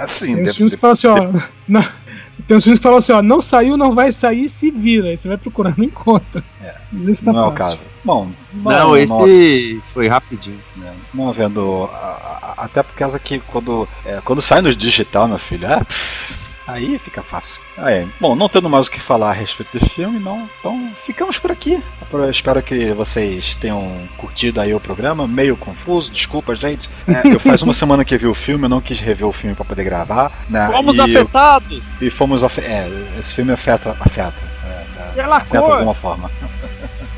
Assim, Tem uns filmes que falam assim, ó. na- tem uns filmes que falam assim, ó, não saiu, não vai sair, se vira. Aí você vai procurar, não encontra. É. Esse tá não é o fácil. caso. Bom, Não, esse foi rapidinho. né, não a- a- Até por causa que quando, é, quando sai no digital, meu filho, é, aí fica fácil. Ah, é. Bom, não tendo mais o que falar a respeito do filme, não. Então ficamos por aqui. Eu espero que vocês tenham curtido aí o programa, meio confuso, desculpa, gente. É, eu faz uma semana que vi o filme, eu não quis rever o filme pra poder gravar. Né, Fomos e, eu- afetados! e fomos afe- é, esse filme afeta, afeta. é, afeta de alguma forma.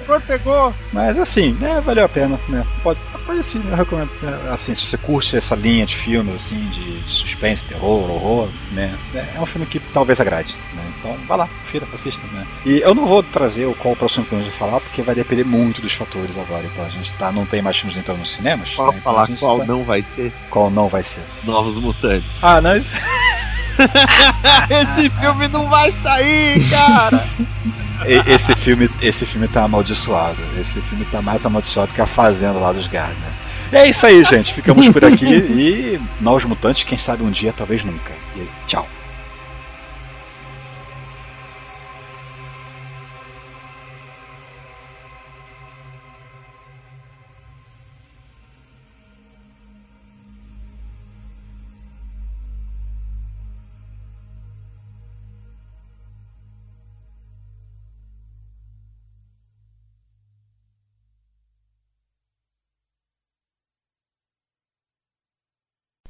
Cor pegou! Mas assim, né, valeu a pena, né? Pode, pode assim, eu recomendo. né, Assim, se você curte essa linha de filmes assim, de, de suspense, terror, horror, né? É um filme que talvez agrade, né? Então vá lá, confira, assista, né? E eu não vou trazer o qual o próximo filme de falar, porque vai depender muito dos fatores agora. Então a gente tá, não tem mais filmes entrando nos cinemas. Posso né? Então falar qual tá- não vai ser? qual não vai ser. Novos Mutantes. Ah, não, isso... Esse filme não vai sair, cara! Esse filme, esse filme tá amaldiçoado. Esse filme tá mais amaldiçoado que a fazenda lá dos Gardner. É isso aí, gente. Ficamos por aqui e Novos Mutantes, quem sabe um dia, talvez nunca. E tchau.